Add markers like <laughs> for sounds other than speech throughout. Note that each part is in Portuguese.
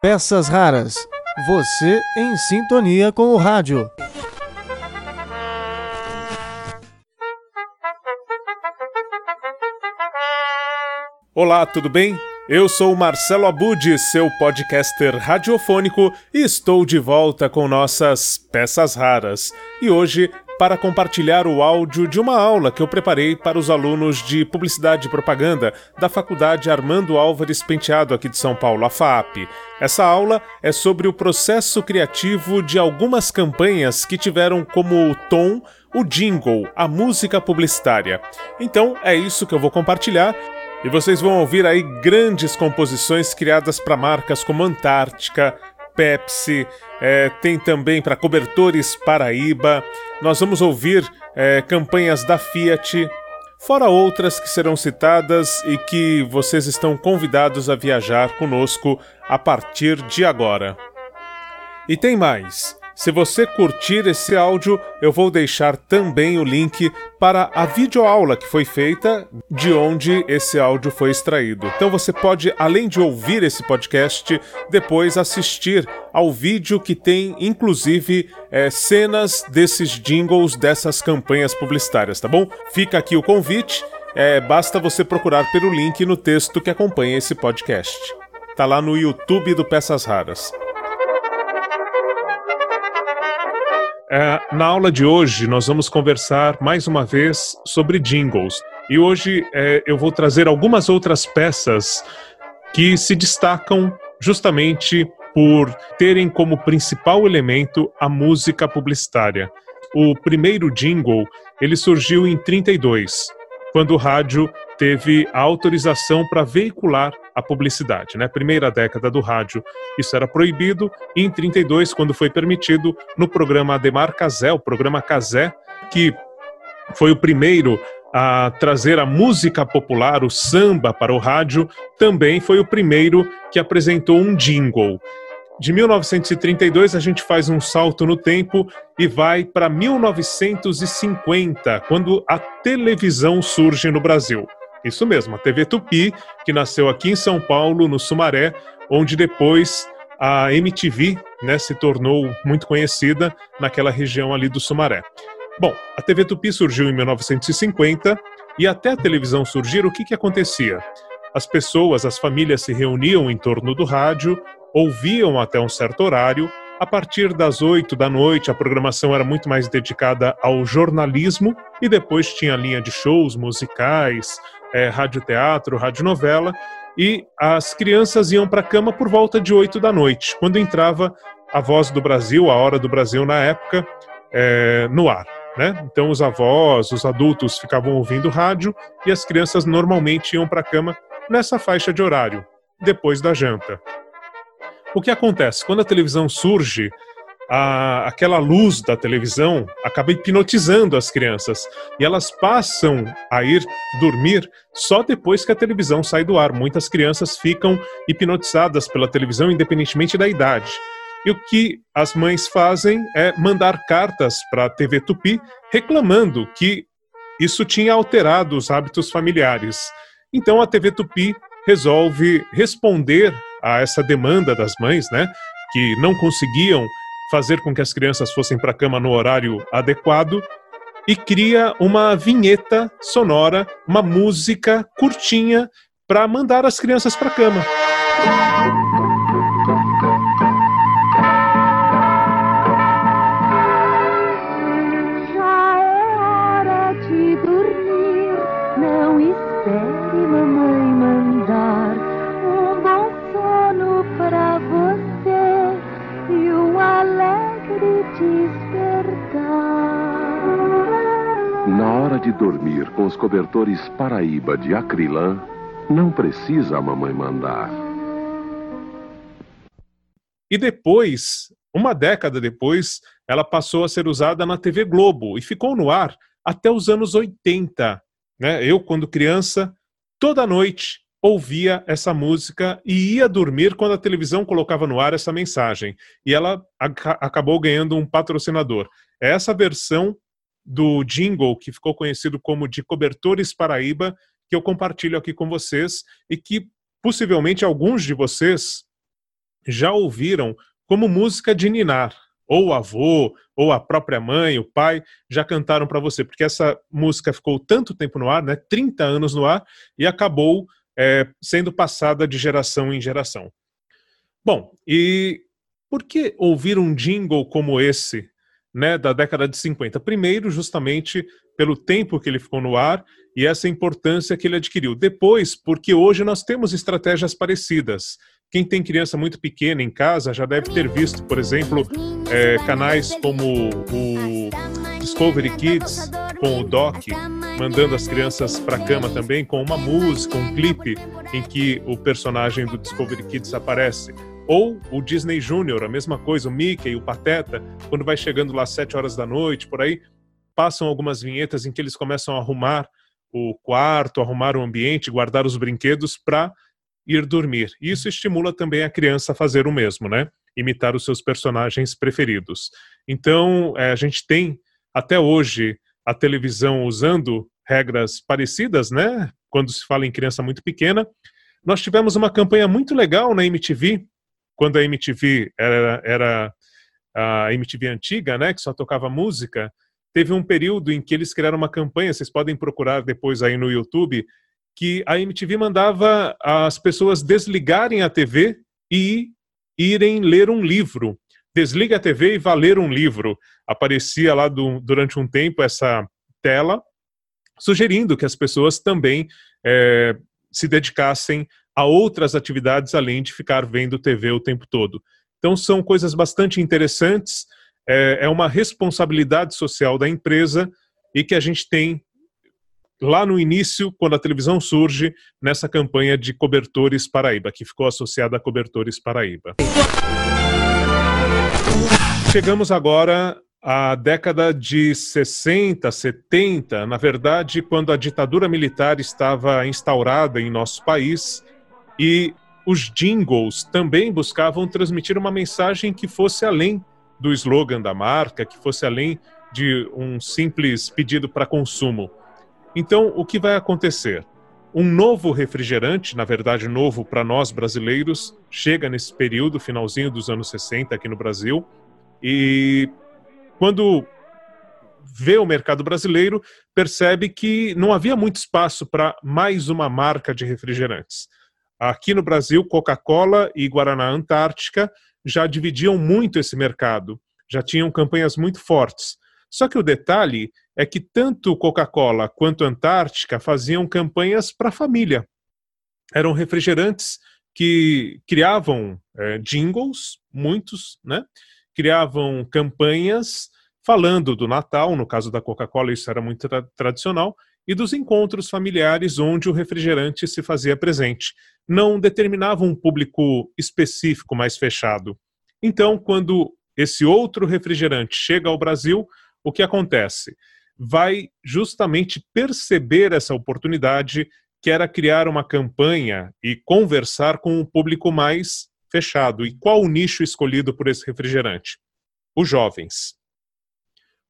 Peças raras. Você em sintonia com o rádio. Olá, tudo bem? Eu sou Marcelo Abud, seu podcaster radiofônico, e estou de volta com nossas peças raras. E hoje para compartilhar o áudio de uma aula que eu preparei para os alunos de Publicidade e Propaganda da Faculdade Armando Álvares Penteado aqui de São Paulo, a FAP. Essa aula é sobre o processo criativo de algumas campanhas que tiveram como tom o jingle, a música publicitária. Então é isso que eu vou compartilhar e vocês vão ouvir aí grandes composições criadas para marcas como Antártica, Pepsi, é, tem também para cobertores Paraíba. Nós vamos ouvir é, campanhas da Fiat, fora outras que serão citadas e que vocês estão convidados a viajar conosco a partir de agora. E tem mais. Se você curtir esse áudio, eu vou deixar também o link para a videoaula que foi feita de onde esse áudio foi extraído. Então você pode, além de ouvir esse podcast, depois assistir ao vídeo que tem, inclusive, é, cenas desses jingles dessas campanhas publicitárias, tá bom? Fica aqui o convite. É, basta você procurar pelo link no texto que acompanha esse podcast. Tá lá no YouTube do Peças Raras. É, na aula de hoje, nós vamos conversar mais uma vez sobre jingles. E hoje é, eu vou trazer algumas outras peças que se destacam justamente por terem como principal elemento a música publicitária. O primeiro jingle ele surgiu em 32, quando o rádio teve a autorização para veicular a publicidade. Na né? primeira década do rádio, isso era proibido, e em 32, quando foi permitido, no programa Ademar Casé, o programa Casé, que foi o primeiro a trazer a música popular, o samba, para o rádio, também foi o primeiro que apresentou um jingle. De 1932, a gente faz um salto no tempo e vai para 1950, quando a televisão surge no Brasil. Isso mesmo, a TV Tupi, que nasceu aqui em São Paulo, no Sumaré, onde depois a MTV né, se tornou muito conhecida naquela região ali do Sumaré. Bom, a TV Tupi surgiu em 1950 e até a televisão surgir, o que, que acontecia? As pessoas, as famílias se reuniam em torno do rádio, ouviam até um certo horário. A partir das oito da noite, a programação era muito mais dedicada ao jornalismo e depois tinha a linha de shows musicais, é, radioteatro, radionovela, e as crianças iam para a cama por volta de oito da noite, quando entrava a Voz do Brasil, a Hora do Brasil na época, é, no ar. Né? Então os avós, os adultos ficavam ouvindo rádio e as crianças normalmente iam para a cama nessa faixa de horário, depois da janta. O que acontece? Quando a televisão surge, a, aquela luz da televisão acaba hipnotizando as crianças e elas passam a ir dormir só depois que a televisão sai do ar. Muitas crianças ficam hipnotizadas pela televisão, independentemente da idade. E o que as mães fazem é mandar cartas para a TV Tupi reclamando que isso tinha alterado os hábitos familiares. Então a TV Tupi resolve responder a essa demanda das mães, né, que não conseguiam fazer com que as crianças fossem para a cama no horário adequado e cria uma vinheta sonora, uma música curtinha para mandar as crianças para a cama. Cobertores Paraíba de acrilã, não precisa a mamãe mandar. E depois, uma década depois, ela passou a ser usada na TV Globo e ficou no ar até os anos 80. Né? Eu, quando criança, toda noite ouvia essa música e ia dormir quando a televisão colocava no ar essa mensagem. E ela ac acabou ganhando um patrocinador. É essa versão do jingle que ficou conhecido como de Cobertores Paraíba, que eu compartilho aqui com vocês e que possivelmente alguns de vocês já ouviram como música de ninar. Ou o avô, ou a própria mãe, o pai, já cantaram para você, porque essa música ficou tanto tempo no ar, né, 30 anos no ar, e acabou é, sendo passada de geração em geração. Bom, e por que ouvir um jingle como esse, né, da década de 50? Primeiro, justamente pelo tempo que ele ficou no ar e essa importância que ele adquiriu. Depois, porque hoje nós temos estratégias parecidas. Quem tem criança muito pequena em casa já deve ter visto, por exemplo, é, canais como o Discovery Kids com o Doc, mandando as crianças para a cama também com uma música, um clipe em que o personagem do Discovery Kids aparece. Ou o Disney Junior, a mesma coisa, o Mickey, o Pateta, quando vai chegando lá às sete horas da noite, por aí, passam algumas vinhetas em que eles começam a arrumar o quarto, arrumar o ambiente, guardar os brinquedos para ir dormir. Isso estimula também a criança a fazer o mesmo, né? Imitar os seus personagens preferidos. Então, é, a gente tem até hoje a televisão usando regras parecidas, né? Quando se fala em criança muito pequena. Nós tivemos uma campanha muito legal na MTV, quando a MTV era, era a MTV antiga, né? Que só tocava música. Teve um período em que eles criaram uma campanha, vocês podem procurar depois aí no YouTube, que a MTV mandava as pessoas desligarem a TV e irem ler um livro. Desliga a TV e vá ler um livro. Aparecia lá do, durante um tempo essa tela, sugerindo que as pessoas também é, se dedicassem a outras atividades além de ficar vendo TV o tempo todo. Então, são coisas bastante interessantes. É, é uma responsabilidade social da empresa e que a gente tem lá no início, quando a televisão surge, nessa campanha de Cobertores Paraíba, que ficou associada a Cobertores Paraíba. Chegamos agora à década de 60, 70, na verdade, quando a ditadura militar estava instaurada em nosso país e os jingles também buscavam transmitir uma mensagem que fosse além do slogan da marca, que fosse além de um simples pedido para consumo. Então, o que vai acontecer? Um novo refrigerante, na verdade novo para nós brasileiros, chega nesse período, finalzinho dos anos 60 aqui no Brasil, e quando vê o mercado brasileiro, percebe que não havia muito espaço para mais uma marca de refrigerantes. Aqui no Brasil, Coca-Cola e Guaraná Antártica já dividiam muito esse mercado, já tinham campanhas muito fortes. Só que o detalhe é que tanto Coca-Cola quanto Antártica faziam campanhas para a família. Eram refrigerantes que criavam é, jingles, muitos, né? Criavam campanhas falando do Natal, no caso da Coca-Cola isso era muito tra tradicional, e dos encontros familiares onde o refrigerante se fazia presente. Não determinava um público específico mais fechado. Então, quando esse outro refrigerante chega ao Brasil, o que acontece? Vai justamente perceber essa oportunidade que era criar uma campanha e conversar com um público mais fechado. E qual o nicho escolhido por esse refrigerante? Os jovens.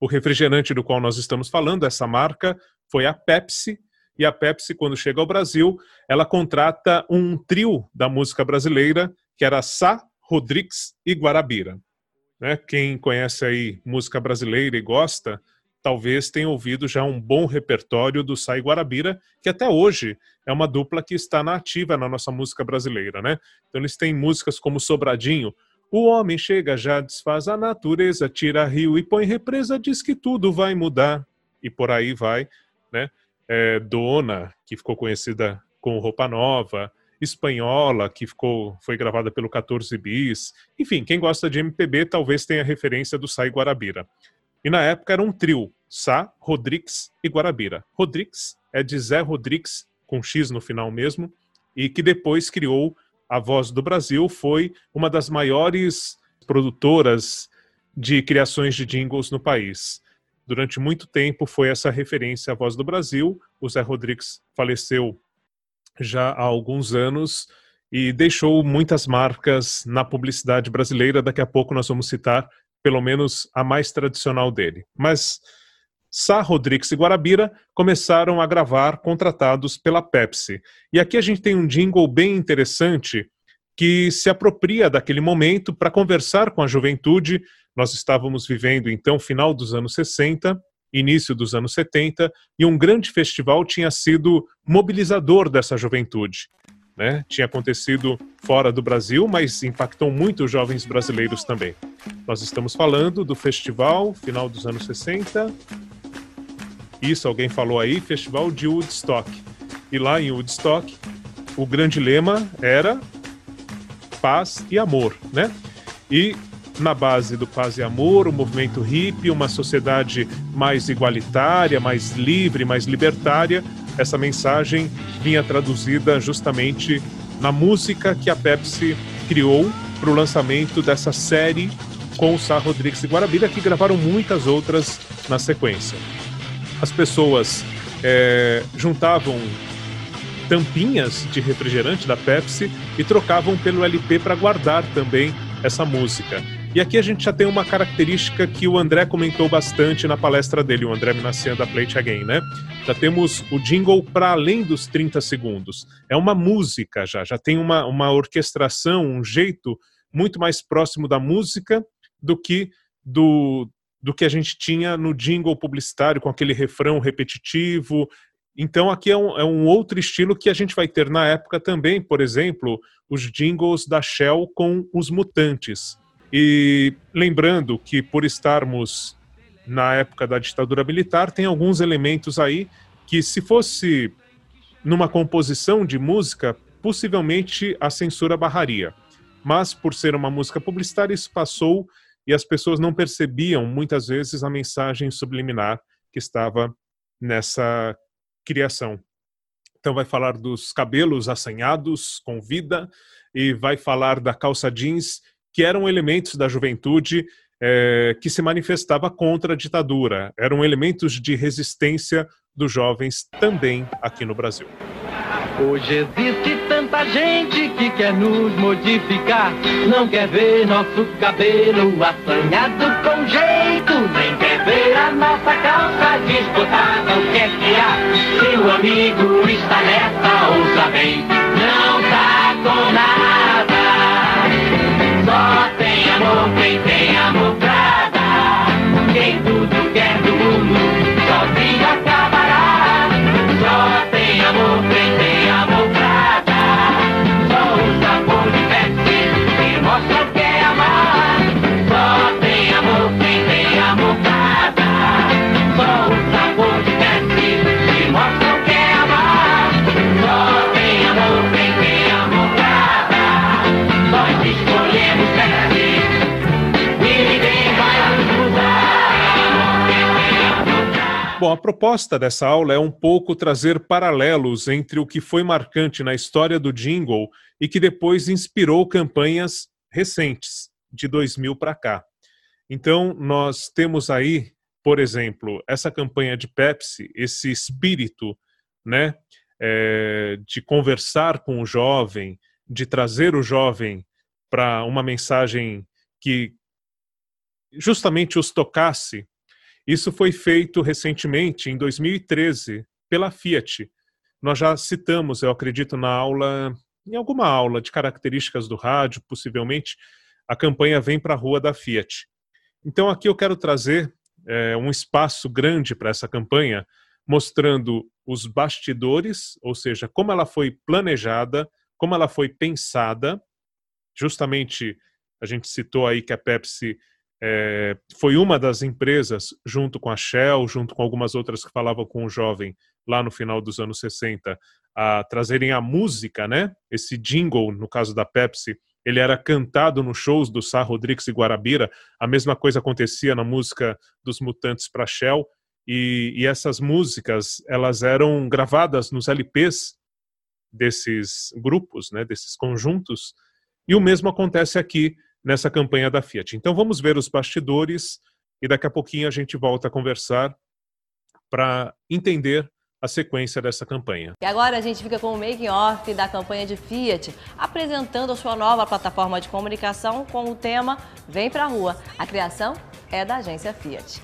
O refrigerante do qual nós estamos falando, essa marca, foi a Pepsi. E a Pepsi, quando chega ao Brasil, ela contrata um trio da música brasileira, que era Sá, Rodrigues e Guarabira. Né? Quem conhece aí música brasileira e gosta, talvez tenha ouvido já um bom repertório do Sai Guarabira, que até hoje é uma dupla que está na ativa na nossa música brasileira, né? Então eles têm músicas como Sobradinho, o homem chega, já desfaz a natureza, tira rio e põe represa, diz que tudo vai mudar. E por aí vai, né? É, Dona, que ficou conhecida com Roupa Nova, espanhola, que ficou, foi gravada pelo 14 Bis. Enfim, quem gosta de MPB talvez tenha referência do Sai Guarabira. E na época era um trio, Sá, Rodrigues e Guarabira. Rodrigues é de Zé Rodrigues, com X no final mesmo, e que depois criou a Voz do Brasil, foi uma das maiores produtoras de criações de jingles no país. Durante muito tempo foi essa referência à Voz do Brasil. O Zé Rodrigues faleceu já há alguns anos e deixou muitas marcas na publicidade brasileira. Daqui a pouco nós vamos citar pelo menos a mais tradicional dele. Mas Sá, Rodrigues e Guarabira começaram a gravar contratados pela Pepsi. E aqui a gente tem um jingle bem interessante que se apropria daquele momento para conversar com a juventude. Nós estávamos vivendo então final dos anos 60, início dos anos 70, e um grande festival tinha sido mobilizador dessa juventude. Né? Tinha acontecido fora do Brasil, mas impactou muito os jovens brasileiros também. Nós estamos falando do festival final dos anos 60. Isso, alguém falou aí, festival de Woodstock. E lá em Woodstock, o grande lema era paz e amor, né? E na base do paz e amor, o movimento hippie, uma sociedade mais igualitária, mais livre, mais libertária, essa mensagem vinha traduzida justamente na música que a Pepsi criou para o lançamento dessa série com o Sá Rodrigues e Guarabira, que gravaram muitas outras na sequência. As pessoas é, juntavam tampinhas de refrigerante da Pepsi e trocavam pelo LP para guardar também essa música. E aqui a gente já tem uma característica que o André comentou bastante na palestra dele, o André Minassian da Play Again, né? Já temos o jingle para além dos 30 segundos. É uma música já, já tem uma, uma orquestração, um jeito muito mais próximo da música do que do, do que a gente tinha no jingle publicitário, com aquele refrão repetitivo, então, aqui é um, é um, outro estilo que a gente vai ter na época também, por exemplo, os jingles da Shell com os mutantes. E lembrando que, por estarmos na época da ditadura militar, tem alguns elementos aí que, se fosse numa composição de música, possivelmente a censura barraria. Mas, por ser uma música publicitária, isso passou e as pessoas não percebiam, muitas vezes, a mensagem subliminar que estava nessa criação. Então vai falar dos cabelos assanhados com vida e vai falar da calça jeans, que eram elementos da juventude é, que se manifestava contra a ditadura. Eram elementos de resistência dos jovens também aqui no Brasil. Hoje existe tanta gente que quer nos modificar, não quer ver nosso cabelo assanhado com jeito, nem quer ver a nossa calça desbotada. O que é que há? Se o amigo está nessa, ouça bem, não tá com nada. Só tem amor quem tem amor pra dar, quem tudo Bom, a proposta dessa aula é um pouco trazer paralelos entre o que foi marcante na história do jingle e que depois inspirou campanhas recentes, de 2000 para cá. Então, nós temos aí, por exemplo, essa campanha de Pepsi, esse espírito né, é, de conversar com o jovem, de trazer o jovem para uma mensagem que justamente os tocasse isso foi feito recentemente, em 2013, pela Fiat. Nós já citamos, eu acredito, na aula, em alguma aula de características do rádio, possivelmente, a campanha Vem para a Rua da Fiat. Então, aqui eu quero trazer é, um espaço grande para essa campanha, mostrando os bastidores, ou seja, como ela foi planejada, como ela foi pensada. Justamente, a gente citou aí que a Pepsi é, foi uma das empresas, junto com a Shell, junto com algumas outras que falavam com o jovem lá no final dos anos 60, a trazerem a música, né? Esse jingle, no caso da Pepsi, ele era cantado nos shows do Sá Rodrigues e Guarabira. A mesma coisa acontecia na música dos Mutantes para Shell. E, e essas músicas, elas eram gravadas nos LPs desses grupos, né? Desses conjuntos. E o mesmo acontece aqui nessa campanha da Fiat. Então vamos ver os bastidores e daqui a pouquinho a gente volta a conversar para entender a sequência dessa campanha. E agora a gente fica com o making off da campanha de Fiat, apresentando a sua nova plataforma de comunicação com o tema Vem pra Rua. A criação é da agência Fiat.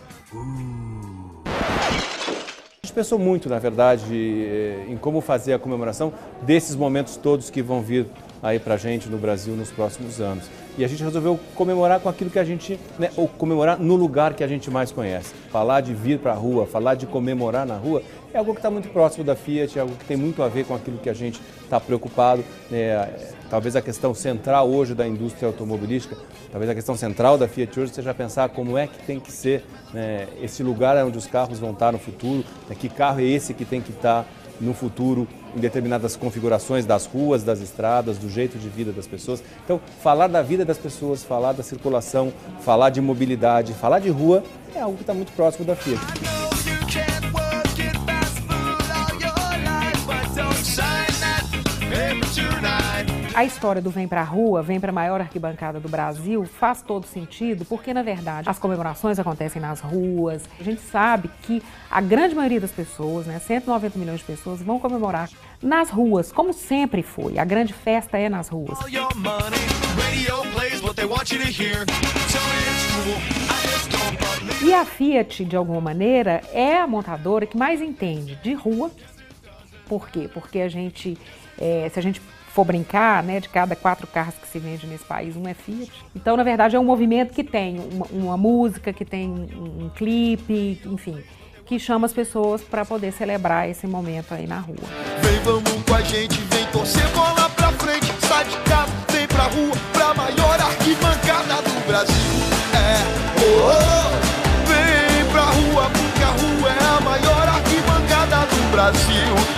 A gente pensou muito, na verdade, eh, em como fazer a comemoração desses momentos todos que vão vir aí para a gente no Brasil nos próximos anos. E a gente resolveu comemorar com aquilo que a gente, né, ou comemorar no lugar que a gente mais conhece. Falar de vir para a rua, falar de comemorar na rua, é algo que está muito próximo da Fiat, é algo que tem muito a ver com aquilo que a gente está preocupado. Né? Talvez a questão central hoje da indústria automobilística, talvez a questão central da Fiat hoje seja pensar como é que tem que ser né, esse lugar onde os carros vão estar no futuro, né, que carro é esse que tem que estar no futuro em determinadas configurações das ruas, das estradas, do jeito de vida das pessoas. Então, falar da vida das pessoas, falar da circulação, falar de mobilidade, falar de rua é algo que está muito próximo da Fiat. A história do Vem Pra Rua, Vem Pra Maior Arquibancada do Brasil, faz todo sentido, porque na verdade as comemorações acontecem nas ruas. A gente sabe que a grande maioria das pessoas, né, 190 milhões de pessoas, vão comemorar nas ruas, como sempre foi. A grande festa é nas ruas. E a Fiat, de alguma maneira, é a montadora que mais entende de rua. Por quê? Porque a gente, é, se a gente for brincar, né, de cada quatro carros que se vende nesse país, um é Fiat. Então, na verdade, é um movimento que tem uma, uma música, que tem um, um clipe, enfim, que chama as pessoas para poder celebrar esse momento aí na rua. Vem, vamos com a gente, vem torcer bola pra frente, sai de casa, vem pra rua, pra maior arquibancada do Brasil. É, oh, oh, vem pra rua, porque a rua é a maior arquibancada do Brasil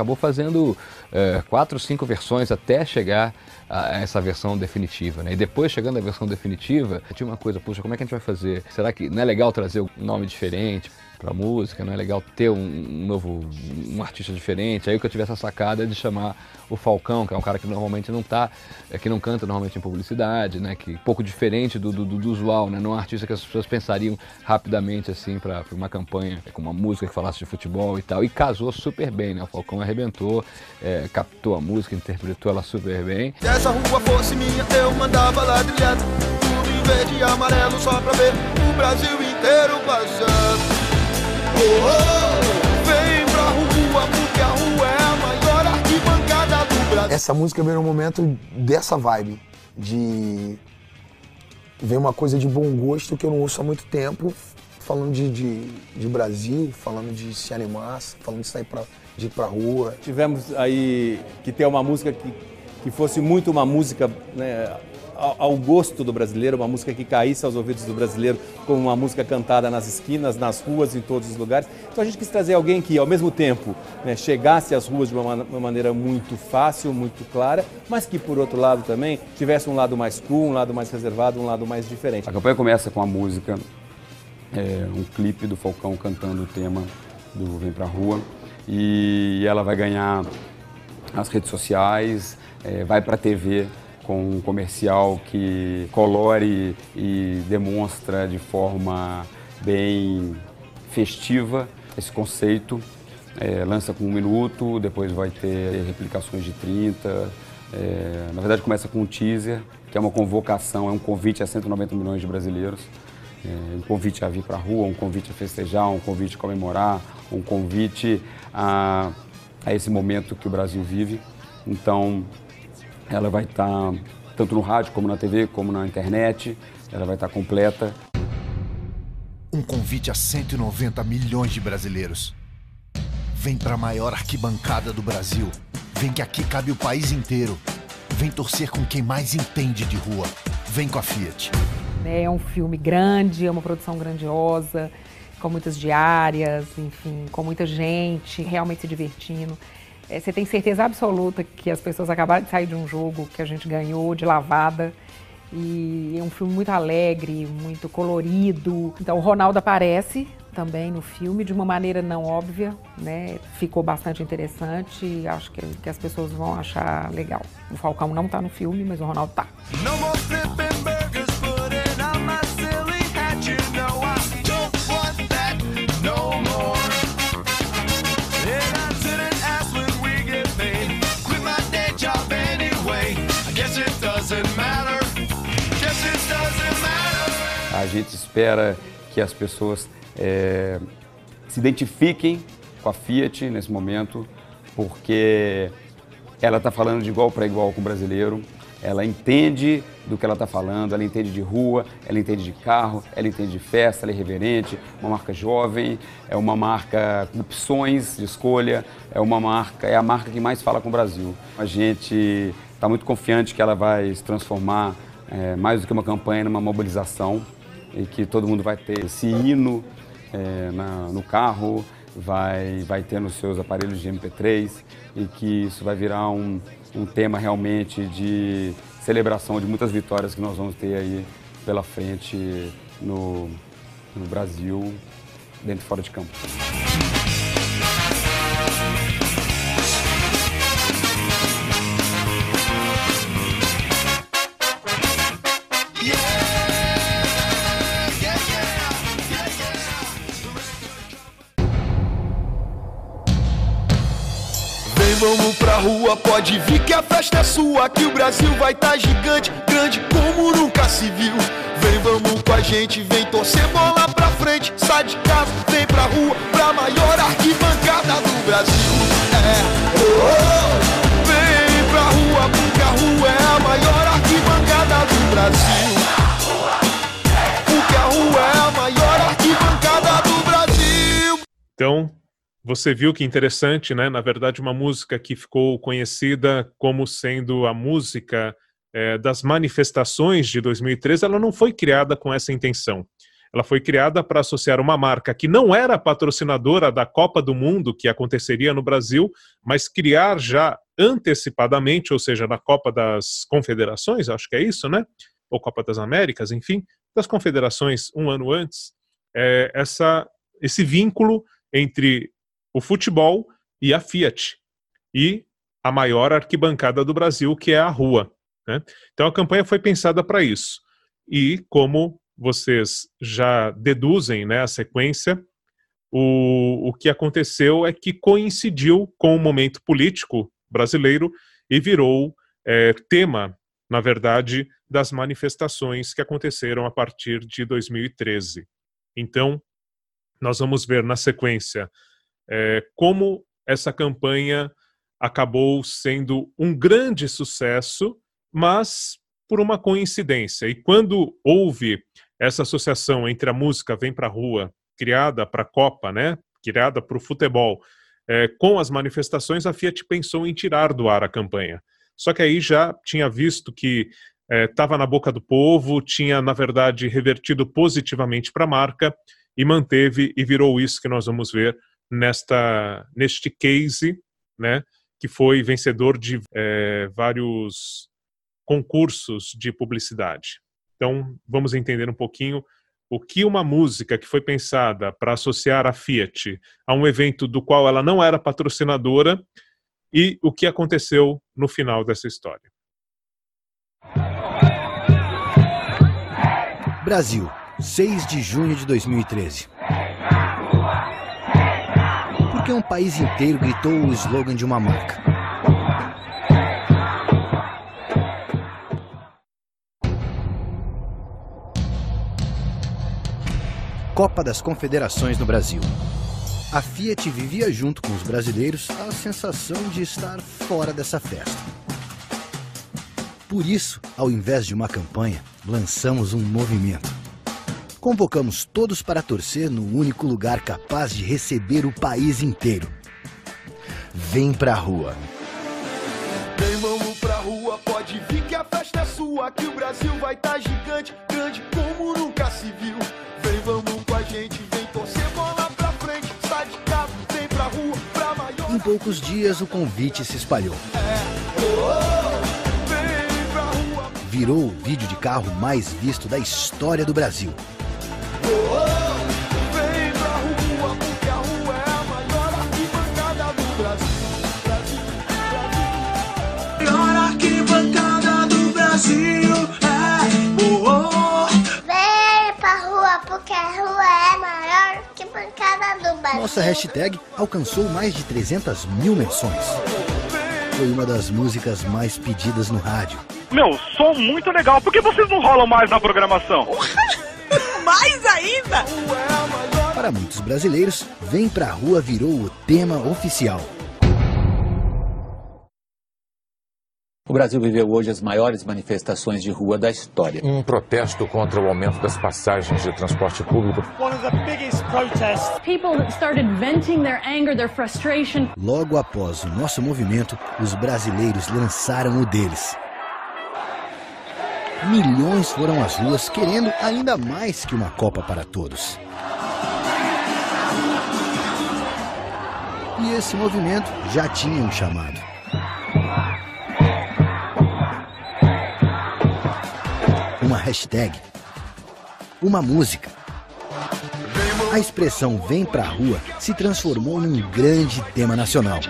acabou fazendo é, quatro, cinco versões até chegar a essa versão definitiva. Né? E depois, chegando à versão definitiva, tinha uma coisa, puxa, como é que a gente vai fazer? Será que não é legal trazer um nome diferente? Para música, não é legal ter um, novo um artista diferente. Aí o que eu tive essa sacada de chamar o Falcão, que é um cara que normalmente não tá, é, que não canta normalmente em publicidade, né, que um pouco diferente do, do, do usual, né, não é um artista que as pessoas pensariam rapidamente assim para uma campanha com uma música que falasse de futebol e tal. E casou super bem, né? O Falcão arrebentou, é, captou a música, interpretou ela super bem. Se essa rua fosse minha, eu mandava ladrilhado, tudo em verde e amarelo só pra ver o Brasil inteiro passando. Essa música veio no momento dessa vibe, de ver uma coisa de bom gosto que eu não ouço há muito tempo, falando de, de, de Brasil, falando de se animar, falando de sair pra, de ir pra rua. Tivemos aí que ter uma música que, que fosse muito uma música né, ao gosto do brasileiro, uma música que caísse aos ouvidos do brasileiro como uma música cantada nas esquinas, nas ruas, em todos os lugares. Então a gente quis trazer alguém que, ao mesmo tempo, né, chegasse às ruas de uma, uma, maneira muito fácil, muito clara, mas que, por outro lado, também tivesse um lado mais cool, um lado mais reservado, um lado mais diferente. A campanha começa com a música, é, um clipe do Falcão cantando o tema do Vem Pra Rua, e ela vai ganhar as redes sociais, é, vai para a TV com um comercial que colore e demonstra de forma bem festiva esse conceito. É, lança com um minuto, depois vai ter replicações de 30. É, na verdade, começa com um teaser, que é uma convocação, é um convite a 190 milhões de brasileiros. É, um convite a vir para a rua, um convite a festejar, um convite a comemorar, um convite a, a esse momento que o Brasil vive. Então, ela vai estar tá, tanto no rádio, como na TV, como na internet. Ela vai estar tá completa. Um convite a 190 milhões de brasileiros. Vem para a maior arquibancada do Brasil. Vem que aqui cabe o país inteiro. Vem torcer com quem mais entende de rua. Vem com a Fiat. É um filme grande, é uma produção grandiosa, com muitas diárias, enfim, com muita gente realmente se divertindo. É, você tem certeza absoluta que as pessoas acabaram de sair de um jogo que a gente ganhou de lavada. E é um filme muito alegre, muito colorido. Então o Ronaldo aparece também no filme de uma maneira não óbvia, né? Ficou bastante interessante e acho que, que as pessoas vão achar legal. O Falcão não está no filme, mas o Ronaldo tá. A gente espera que as pessoas é, se identifiquem com a Fiat nesse momento, porque ela está falando de igual para igual com o brasileiro. Ela entende do que ela está falando, ela entende de rua, ela entende de carro, ela entende de festa, ela é reverente, uma marca jovem, é uma marca com opções de escolha, é uma marca, é a marca que mais fala com o Brasil. A gente está muito confiante que ela vai se transformar é, mais do que uma campanha numa mobilização e que todo mundo vai ter esse hino é, na, no carro, vai, vai ter nos seus aparelhos de MP3 e que isso vai virar um, um tema realmente de celebração de muitas vitórias que nós vamos ter aí pela frente no, no Brasil, dentro e fora de campo. Rua, pode vir que a festa é sua. Que o Brasil vai tá gigante, grande como nunca se viu. Vem, vamos com a gente, vem torcer bola pra frente. Sai de casa, vem pra rua, pra maior arquibancada do Brasil. É, oh, oh. vem pra rua, porque a rua é a maior arquibancada do Brasil. Porque a rua é a maior arquibancada do Brasil. Então, você viu que interessante, né? Na verdade, uma música que ficou conhecida como sendo a música eh, das manifestações de 2013, ela não foi criada com essa intenção. Ela foi criada para associar uma marca que não era patrocinadora da Copa do Mundo que aconteceria no Brasil, mas criar já antecipadamente, ou seja, na Copa das Confederações, acho que é isso, né? Ou Copa das Américas, enfim, das Confederações um ano antes, eh, essa, esse vínculo entre o futebol e a Fiat. E a maior arquibancada do Brasil, que é a rua. Né? Então a campanha foi pensada para isso. E como vocês já deduzem né, a sequência, o, o que aconteceu é que coincidiu com o momento político brasileiro e virou é, tema, na verdade, das manifestações que aconteceram a partir de 2013. Então, nós vamos ver na sequência é, como essa campanha acabou sendo um grande sucesso, mas por uma coincidência. E quando houve essa associação entre a música Vem Pra Rua, criada para a Copa, né, criada para o futebol, é, com as manifestações, a Fiat pensou em tirar do ar a campanha. Só que aí já tinha visto que estava é, na boca do povo, tinha, na verdade, revertido positivamente para a marca e manteve e virou isso que nós vamos ver nesta neste case, né, que foi vencedor de é, vários concursos de publicidade. Então, vamos entender um pouquinho o que uma música que foi pensada para associar a Fiat a um evento do qual ela não era patrocinadora e o que aconteceu no final dessa história. Brasil, 6 de junho de 2013. Por que um país inteiro gritou o slogan de uma marca? Copa das Confederações no Brasil. A Fiat vivia junto com os brasileiros a sensação de estar fora dessa festa. Por isso, ao invés de uma campanha, lançamos um movimento. Convocamos todos para torcer no único lugar capaz de receber o país inteiro. Vem pra rua. Vem, vamos pra rua, pode vir que a festa é sua. Que o Brasil vai tá gigante, grande como nunca se viu. Vem, vamos com a gente, vem torcer bola pra frente. Sai de casa, vem pra rua, pra maior. Em poucos dias, o convite se espalhou. Virou o vídeo de carro mais visto da história do Brasil. Nossa hashtag alcançou mais de 300 mil menções. Foi uma das músicas mais pedidas no rádio. Meu, som muito legal. Por que vocês não rolam mais na programação? <laughs> Mais ainda? Para muitos brasileiros, Vem Pra Rua virou o tema oficial. O Brasil viveu hoje as maiores manifestações de rua da história. Um protesto contra o aumento das passagens de transporte público. Anger. Logo após o nosso movimento, os brasileiros lançaram o deles. Milhões foram às ruas querendo ainda mais que uma Copa para todos. E esse movimento já tinha um chamado. Uma hashtag. Uma música. A expressão Vem Pra Rua se transformou num grande tema nacional.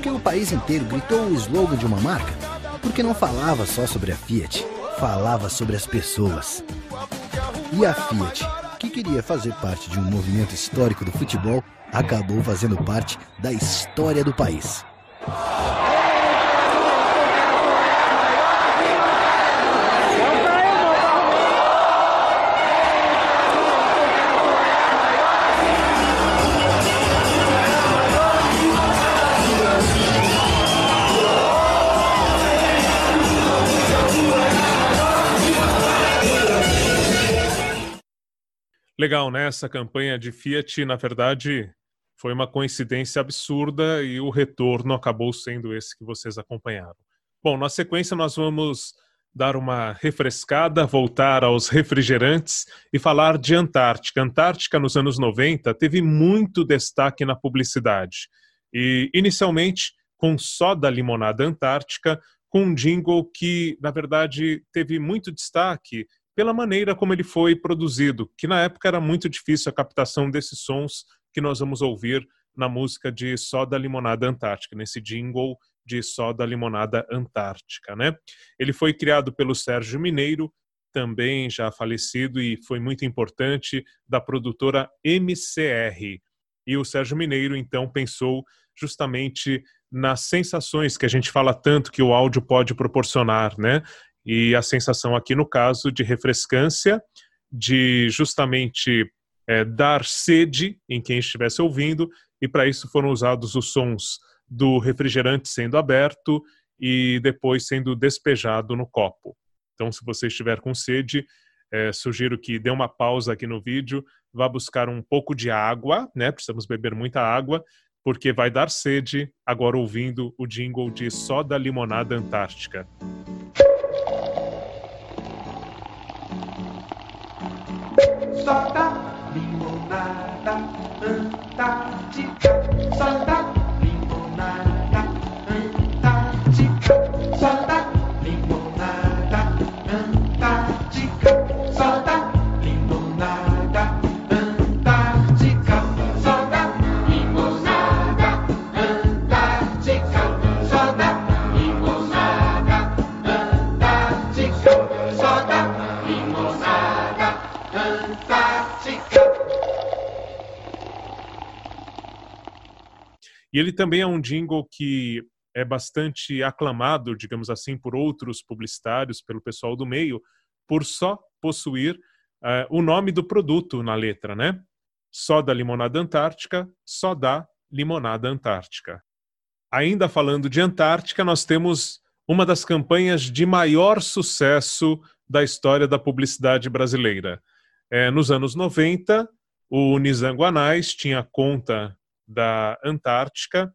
Porque o país inteiro gritou o slogan de uma marca? Porque não falava só sobre a Fiat, falava sobre as pessoas. E a Fiat, que queria fazer parte de um movimento histórico do futebol, acabou fazendo parte da história do país. Legal, né? Essa campanha de Fiat, na verdade, foi uma coincidência absurda e o retorno acabou sendo esse que vocês acompanharam. Bom, na sequência nós vamos dar uma refrescada, voltar aos refrigerantes e falar de Antártica. Antártica, nos anos 90, teve muito destaque na publicidade. E, inicialmente, com soda limonada Antártica, com um jingle que, na verdade, teve muito destaque pela maneira como ele foi produzido, que na época era muito difícil a captação desses sons que nós vamos ouvir na música de Soda Limonada Antártica, nesse jingle de Soda Limonada Antártica, né? Ele foi criado pelo Sérgio Mineiro, também já falecido e foi muito importante da produtora MCR. E o Sérgio Mineiro então pensou justamente nas sensações que a gente fala tanto que o áudio pode proporcionar, né? E a sensação aqui no caso de refrescância, de justamente é, dar sede em quem estivesse ouvindo, e para isso foram usados os sons do refrigerante sendo aberto e depois sendo despejado no copo. Então, se você estiver com sede, é, sugiro que dê uma pausa aqui no vídeo, vá buscar um pouco de água, né? Precisamos beber muita água, porque vai dar sede agora ouvindo o jingle de Soda Limonada Antártica. Soda limonada Antártica. Soda limonada E ele também é um jingle que é bastante aclamado, digamos assim, por outros publicitários, pelo pessoal do meio, por só possuir eh, o nome do produto na letra, né? Só da limonada antártica, só da limonada antártica. Ainda falando de Antártica, nós temos uma das campanhas de maior sucesso da história da publicidade brasileira. Eh, nos anos 90, o Nizanguanais tinha conta da Antártica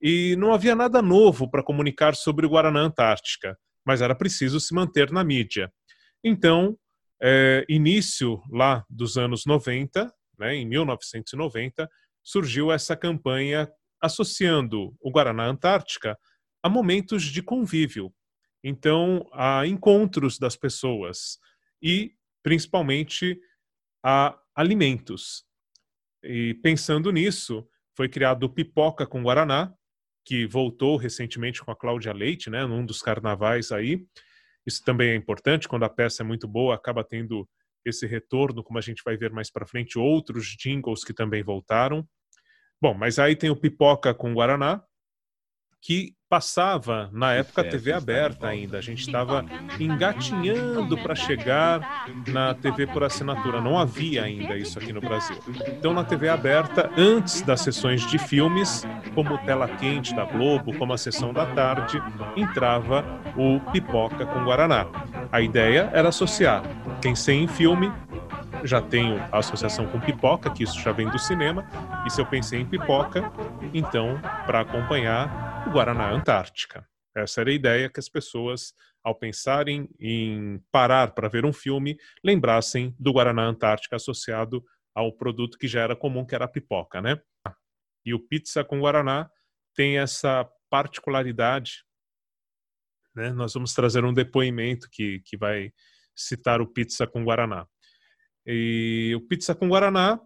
e não havia nada novo para comunicar sobre o Guaraná Antártica, mas era preciso se manter na mídia. Então, é, início lá dos anos 90, né, em 1990, surgiu essa campanha associando o Guaraná Antártica a momentos de convívio. Então, a encontros das pessoas e, principalmente, a alimentos. E pensando nisso, foi criado o Pipoca com Guaraná, que voltou recentemente com a Cláudia Leite, né, num dos carnavais aí. Isso também é importante, quando a peça é muito boa, acaba tendo esse retorno, como a gente vai ver mais para frente, outros jingles que também voltaram. Bom, mas aí tem o Pipoca com Guaraná, que passava na época TV aberta ainda. A gente estava engatinhando para chegar na TV por assinatura. Não havia ainda isso aqui no Brasil. Então, na TV aberta, antes das sessões de filmes, como Tela Quente da Globo, como a sessão da tarde, entrava o Pipoca com Guaraná. A ideia era associar pensei em filme, já tenho a associação com pipoca, que isso já vem do cinema, e se eu pensei em pipoca, então, para acompanhar o Guaraná Antártica. Essa era a ideia que as pessoas, ao pensarem em parar para ver um filme, lembrassem do Guaraná Antártica associado ao produto que já era comum, que era a pipoca, né? E o pizza com Guaraná tem essa particularidade, né? Nós vamos trazer um depoimento que, que vai citar o pizza com Guaraná. E o pizza com Guaraná,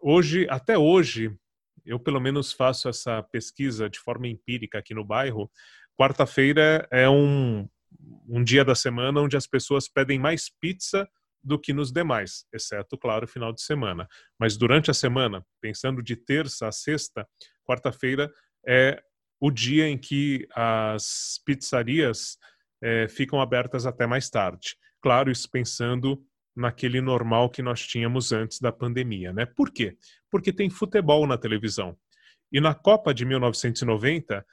hoje, até hoje, eu pelo menos faço essa pesquisa de forma empírica aqui no bairro. Quarta-feira é um, um dia da semana onde as pessoas pedem mais pizza do que nos demais, exceto, claro, final de semana. Mas durante a semana, pensando de terça a sexta, quarta-feira é o dia em que as pizzarias é, ficam abertas até mais tarde. Claro, isso pensando naquele normal que nós tínhamos antes da pandemia, né? Por quê? Porque tem futebol na televisão. E na Copa de 1990,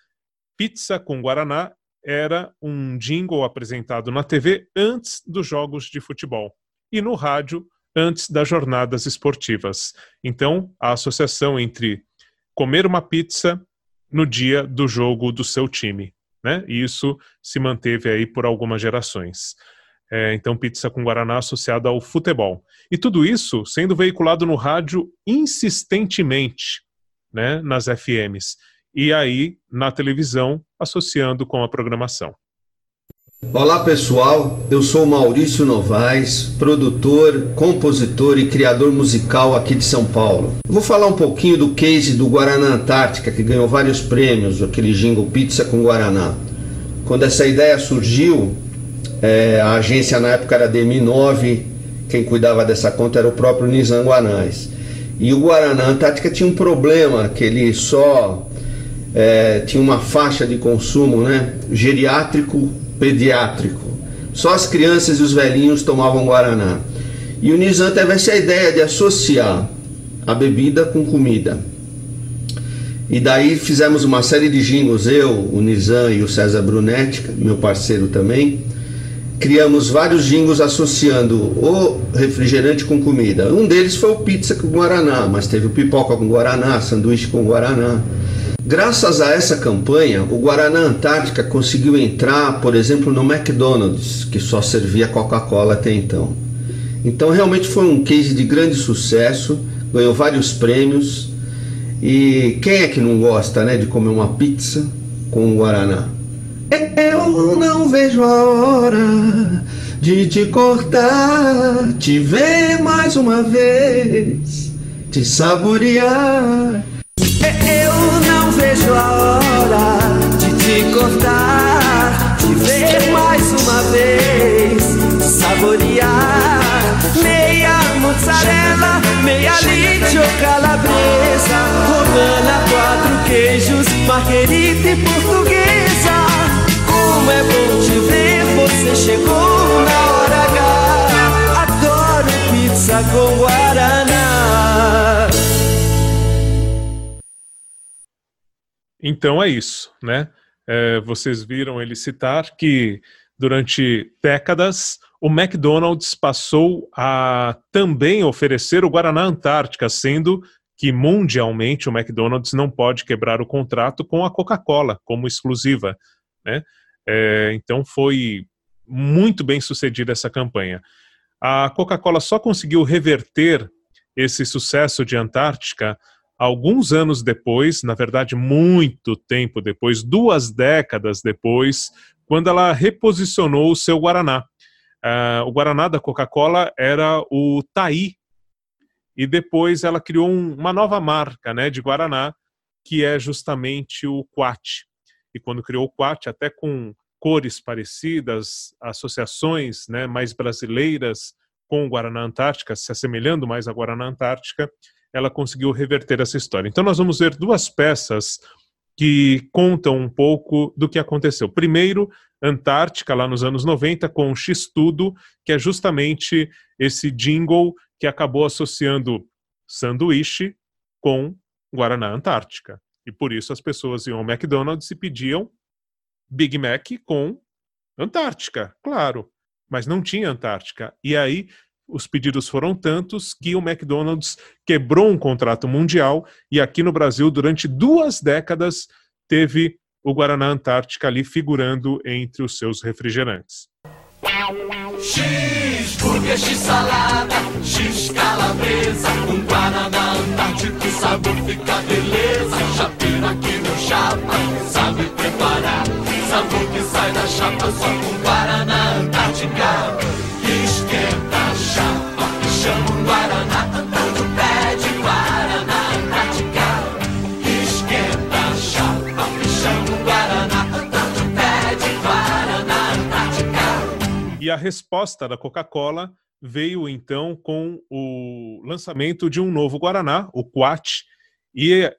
pizza com guaraná era um jingle apresentado na TV antes dos jogos de futebol e no rádio antes das jornadas esportivas. Então, a associação entre comer uma pizza no dia do jogo do seu time, né? E isso se manteve aí por algumas gerações. É, então, pizza com Guaraná associada ao futebol. E tudo isso sendo veiculado no rádio insistentemente, né, nas FMs. E aí, na televisão, associando com a programação. Olá pessoal, eu sou Maurício Novaes, produtor, compositor e criador musical aqui de São Paulo. Vou falar um pouquinho do case do Guaraná Antártica, que ganhou vários prêmios, aquele jingle Pizza com Guaraná. Quando essa ideia surgiu, é, a agência na época era DMI9, quem cuidava dessa conta era o próprio Nizam Guanais. E o Guaraná Antártica tinha um problema, que ele só é, tinha uma faixa de consumo né, geriátrico, pediátrico. Só as crianças e os velhinhos tomavam Guaraná. E o Nizam teve essa ideia de associar a bebida com comida. E daí fizemos uma série de jingles, eu, o Nizam e o César Brunetti, meu parceiro também criamos vários jingles associando o refrigerante com comida. Um deles foi o pizza com guaraná, mas teve o pipoca com guaraná, sanduíche com guaraná. Graças a essa campanha, o Guaraná Antártica conseguiu entrar, por exemplo, no McDonald's, que só servia Coca-Cola até então. Então realmente foi um case de grande sucesso, ganhou vários prêmios. E quem é que não gosta, né, de comer uma pizza com guaraná? Eu não vejo a hora de te cortar, te ver mais uma vez, te saborear. Eu não vejo a hora de te cortar, te ver mais uma vez, saborear. Meia mozzarella, meia leite ou calabresa, romana, quatro queijos, marguerita e portuguesa. Como é bom te ver, você chegou na hora H. Adoro pizza com guaraná. Então é isso, né? É, vocês viram ele citar que durante décadas o McDonald's passou a também oferecer o Guaraná Antártica, sendo que mundialmente o McDonald's não pode quebrar o contrato com a Coca-Cola como exclusiva, né? É, então foi muito bem sucedida essa campanha. A Coca-Cola só conseguiu reverter esse sucesso de Antártica alguns anos depois, na verdade, muito tempo depois, duas décadas depois, quando ela reposicionou o seu Guaraná. Uh, o Guaraná da Coca-Cola era o Taí, e depois ela criou um, uma nova marca né, de Guaraná, que é justamente o Quat. E quando criou o Quat, até com cores parecidas, associações né, mais brasileiras com o Guaraná Antártica, se assemelhando mais a Guaraná Antártica, ela conseguiu reverter essa história. Então nós vamos ver duas peças que contam um pouco do que aconteceu. Primeiro, Antártica, lá nos anos 90, com X-Tudo, que é justamente esse jingle que acabou associando sanduíche com Guaraná Antártica. E por isso as pessoas iam ao McDonald's e pediam Big Mac com Antártica, claro. Mas não tinha Antártica. E aí os pedidos foram tantos que o McDonald's quebrou um contrato mundial e aqui no Brasil, durante duas décadas, teve o Guaraná Antártica ali figurando entre os seus refrigerantes. X, X salada, X calabresa, Guaraná Antártico, sabor fica beleza. Chapira aqui no chapa, sabe preparar, sabor que sai da chapa só com Guaraná Antártica. Esquenta a chapa, chama um Guaraná Antártico, pede Guaraná Antártica. Esquenta a chapa, chama um Guaraná Antártico, pede Guaraná Antártica. E a resposta da Coca-Cola veio então com o lançamento de um novo Guaraná, o Quat. E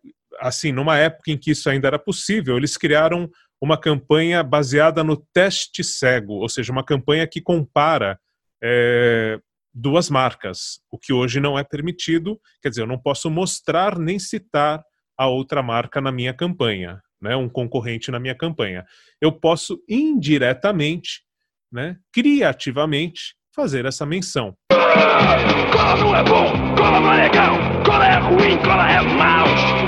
assim, numa época em que isso ainda era possível, eles criaram uma campanha baseada no teste cego, ou seja, uma campanha que compara é, duas marcas, o que hoje não é permitido. Quer dizer, eu não posso mostrar nem citar a outra marca na minha campanha, né, um concorrente na minha campanha. Eu posso indiretamente, né, criativamente, fazer essa menção. Cola não é bom, cola não é legal, cola é ruim, cola é mal,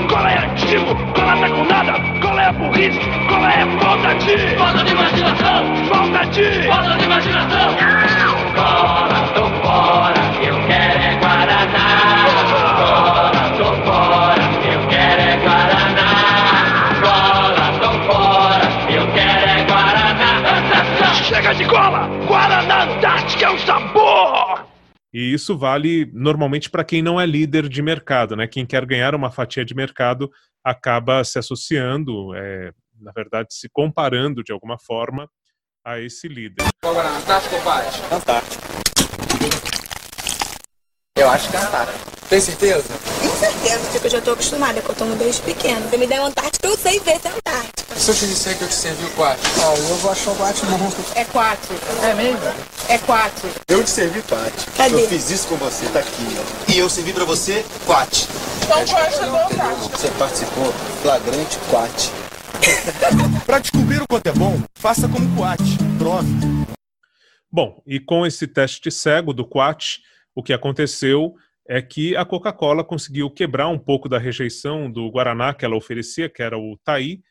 cola é antigo, cola tá com nada, é burrice, cola é falta de. Falta de imaginação! Falta de. Falta de imaginação! E isso vale normalmente para quem não é líder de mercado, né? Quem quer ganhar uma fatia de mercado acaba se associando, é, na verdade, se comparando de alguma forma a esse líder. Qual? Antártica Pate? Antártica. Eu acho que é Antártica. Tem certeza? Com certeza, porque eu já tô acostumada, que eu tomo desde pequeno. Se me der um Antártica, eu sei ver se é Antártica. Se eu te disser que eu te servi o quatro? Ah, eu vou achar o bom. É quatro. É mesmo? É quatro. Eu te servi Pate. Cadê? Eu fiz isso com você, tá aqui, ó. E eu servi pra você Quat. Então qual chegou o Antártica? Você participou flagrante Quat. <laughs> Pra descobrir o quanto é bom, faça como Quat. Prove. Bom, e com esse teste cego do Quat, o que aconteceu é que a Coca-Cola conseguiu quebrar um pouco da rejeição do Guaraná que ela oferecia, que era o Taí,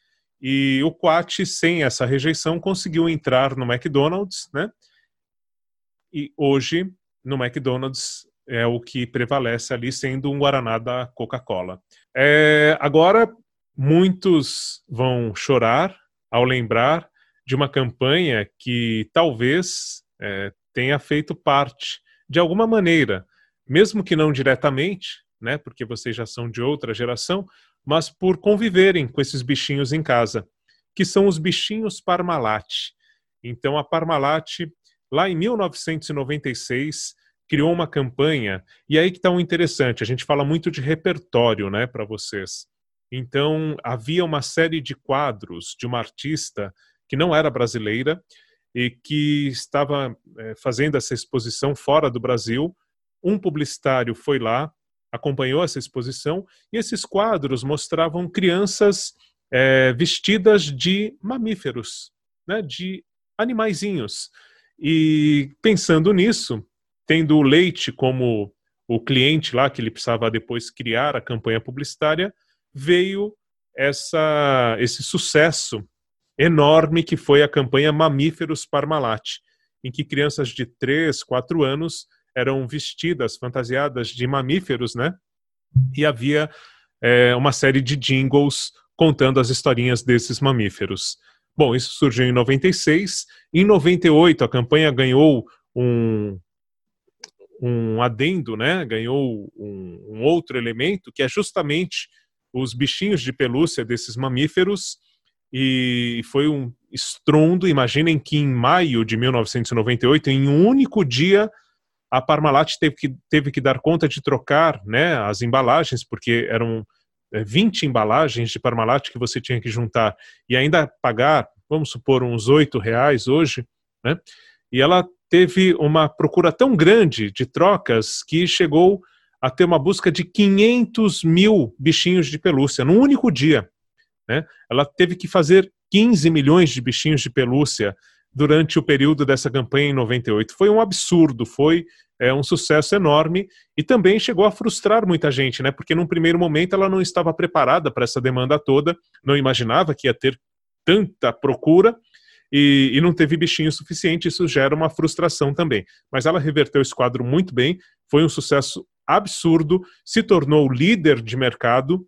e o Quat, sem essa rejeição, conseguiu entrar no McDonald's, né? E hoje, no McDonald's, é o que prevalece ali, sendo um Guaraná da Coca-Cola. É, agora, muitos vão chorar ao lembrar de uma campanha que talvez é, tenha feito parte, de alguma maneira, mesmo que não diretamente, né, porque vocês já são de outra geração, mas por conviverem com esses bichinhos em casa, que são os bichinhos Parmalat. Então a Parmalat, lá em 1996, criou uma campanha, e aí que está o interessante, a gente fala muito de repertório, né, para vocês. Então havia uma série de quadros de uma artista que não era brasileira e que estava é, fazendo essa exposição fora do Brasil, um publicitário foi lá, acompanhou essa exposição, e esses quadros mostravam crianças é, vestidas de mamíferos, né, de animaizinhos. E pensando nisso, tendo o leite como o cliente lá, que ele precisava depois criar a campanha publicitária, veio essa, esse sucesso enorme que foi a campanha Mamíferos Parmalat, em que crianças de 3, 4 anos eram vestidas, fantasiadas de mamíferos, né? E havia é, uma série de jingles contando as historinhas desses mamíferos. Bom, isso surgiu em 96. Em 98, a campanha ganhou um, um adendo, né? Ganhou um, um outro elemento, que é justamente os bichinhos de pelúcia desses mamíferos. E foi um estrondo. Imaginem que em maio de 1998, em um único dia, a Parmalat teve que, teve que dar conta de trocar né, as embalagens, porque eram é, 20 embalagens de Parmalat que você tinha que juntar e ainda pagar, vamos supor, uns 8 reais hoje, né? E ela teve uma procura tão grande de trocas que chegou a ter uma busca de 500 mil bichinhos de pelúcia num único dia. Né? Ela teve que fazer 15 milhões de bichinhos de pelúcia durante o período dessa campanha em 98. Foi um absurdo, foi é, um sucesso enorme e também chegou a frustrar muita gente, né? Porque num primeiro momento ela não estava preparada para essa demanda toda, não imaginava que ia ter tanta procura e, e, não teve bichinho suficiente, isso gera uma frustração também. Mas ela reverteu esse quadro muito bem, foi um sucesso absurdo, se tornou líder de mercado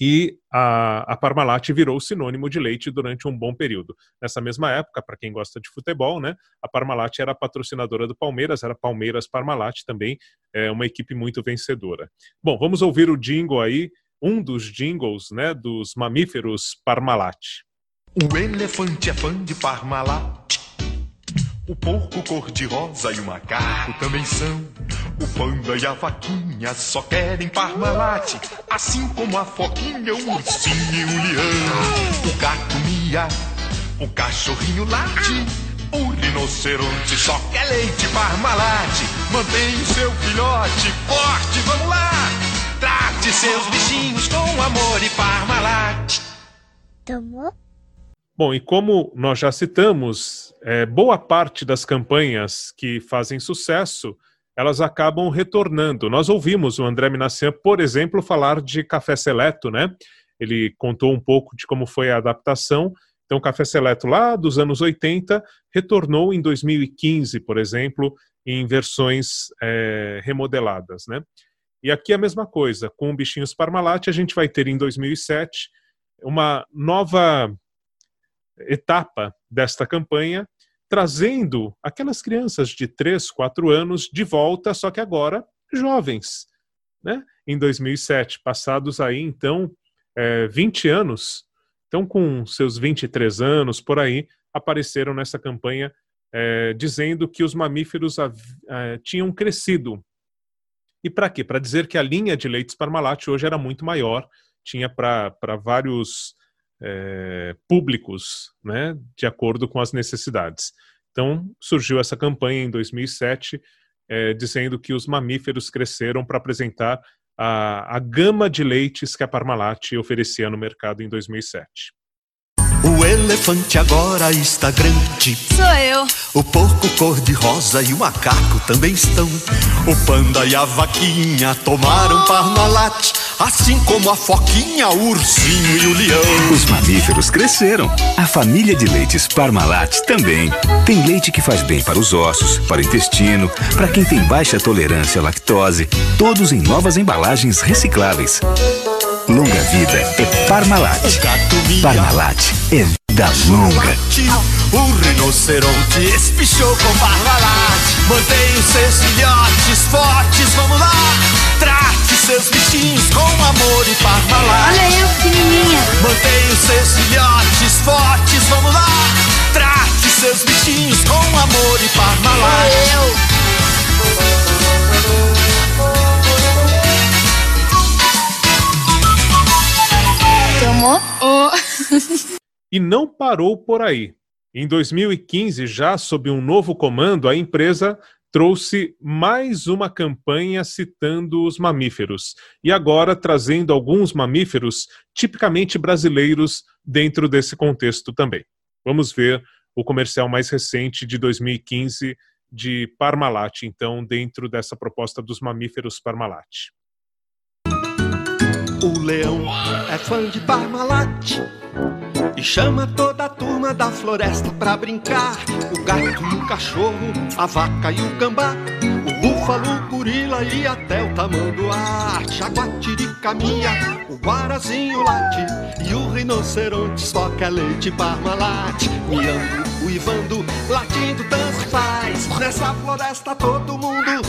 e a, a Parmalat virou sinônimo de leite durante um bom período. Nessa mesma época, para quem gosta de futebol, né, a Parmalat era patrocinadora do Palmeiras, era Palmeiras Parmalat também, é uma equipe muito vencedora. Bom, vamos ouvir o jingle aí, um dos jingles né, dos mamíferos Parmalat. O elefante é fã de Parmalat. O porco cor-de-rosa e o macaco também são. O panda e a vaquinha só querem Parmalat. Assim como a foquinha, o ursinho e o leão. O gato mia, o cachorrinho late. O rinoceronte só quer leite Parmalat. Mantenha o seu filhote forte, vamos lá. Trate seus bichinhos com amor e Parmalat. Tomou? Bom, e como nós já citamos, é, boa parte das campanhas que fazem sucesso, elas acabam retornando. Nós ouvimos o André Minassian, por exemplo, falar de Café Seleto, né? Ele contou um pouco de como foi a adaptação. Então, Café Seleto, lá dos anos 80, retornou em 2015, por exemplo, em versões é, remodeladas, né? E aqui a mesma coisa, com Bichinhos Parmalat, a gente vai ter em 2007 uma nova etapa desta campanha, trazendo aquelas crianças de 3, 4 anos de volta, só que agora jovens. Né? Em 2007, passados aí então é, 20 anos, então com seus 23 anos por aí, apareceram nessa campanha é, dizendo que os mamíferos é, tinham crescido. E para quê? Para dizer que a linha de leites Parmalat hoje era muito maior, tinha para vários é, públicos, né, de acordo com as necessidades. Então, surgiu essa campanha em 2007, é, dizendo que os mamíferos cresceram para apresentar a, a gama de leites que a Parmalat oferecia no mercado em 2007. O elefante agora está grande. Sou eu. O porco cor-de-rosa e o macaco também estão. O panda e a vaquinha tomaram Parmalat. Assim como a foquinha, o ursinho e o leão. Os mamíferos cresceram. A família de leites Parmalat também. Tem leite que faz bem para os ossos, para o intestino, para quem tem baixa tolerância à lactose. Todos em novas embalagens recicláveis. Longa vida é Parmalat. Parmalat é da longa. O rinoceronte espichou com Parmalat. Mantenha os seus filhotes fortes, vamos lá. Trate seus bichinhos com amor e Parmalat. Olha eu, pequenininha. Mantenha os seus filhotes fortes, vamos lá. Trate seus bichinhos com amor e Parmalat. Olha eu. Tomou? <laughs> Oh. E não parou por aí. Em 2015, já sob um novo comando, a empresa trouxe mais uma campanha citando os mamíferos e agora trazendo alguns mamíferos tipicamente brasileiros dentro desse contexto também. Vamos ver o comercial mais recente de 2015 de Parmalat, então, dentro dessa proposta dos mamíferos Parmalat. O leão é fã de Parmalat e chama toda a turma da floresta pra brincar. O gato e o cachorro, a vaca e o gambá, o búfalo, o gorila e até o tamanduá. Jaguatirica minha, o guarazinho late e o rinoceronte só quer leite Parmalat. Miando, uivando, latindo, tanto faz. Nessa floresta todo mundo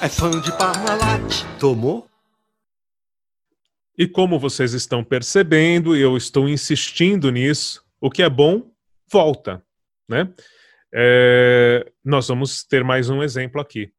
é fã de Parmalat. Tomou? E como vocês estão percebendo, e eu estou insistindo nisso, o que é bom, volta. Né? É, nós vamos ter mais um exemplo aqui.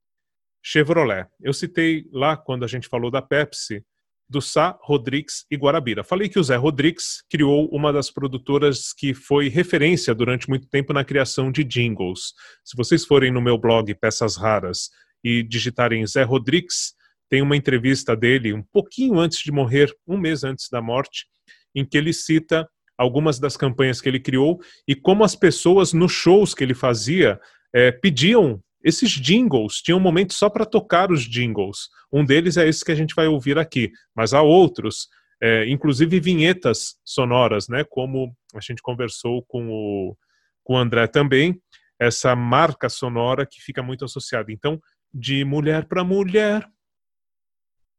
Chevrolet. Eu citei lá, quando a gente falou da Pepsi, do Sá, Rodrigues e Guarabira. Falei que o Zé Rodrigues criou uma das produtoras que foi referência durante muito tempo na criação de jingles. Se vocês forem no meu blog Peças Raras e digitarem Zé Rodrigues, tem uma entrevista dele um pouquinho antes de morrer, um mês antes da morte, em que ele cita algumas das campanhas que ele criou e como as pessoas nos shows que ele fazia eh, pediam esses jingles, tinha um momento só para tocar os jingles. Um deles é esse que a gente vai ouvir aqui, mas há outros, é, inclusive vinhetas sonoras, né? Como a gente conversou com o, com o André também, essa marca sonora que fica muito associada. Então, de mulher para mulher,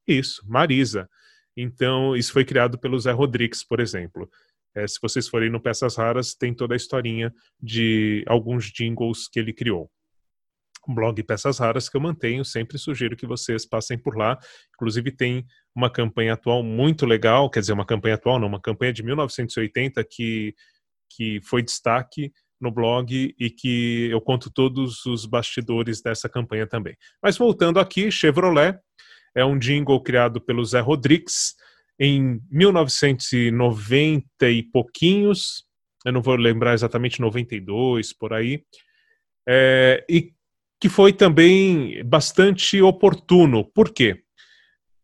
isso, Marisa. Então, isso foi criado pelo Zé Rodrigues, por exemplo. É, se vocês forem no Peças Raras, tem toda a historinha de alguns jingles que ele criou blog Peças Raras que eu mantenho, sempre sugiro que vocês passem por lá. Inclusive tem uma campanha atual muito legal, quer dizer, uma campanha atual, não, uma campanha de 1980 que, que foi destaque no blog e que eu conto todos os bastidores dessa campanha também. Mas voltando aqui, Chevrolet é um jingle criado pelo Zé Rodrigues em 1990 e pouquinhos, eu não vou lembrar exatamente 92 por aí, é, e que foi também bastante oportuno. Por quê?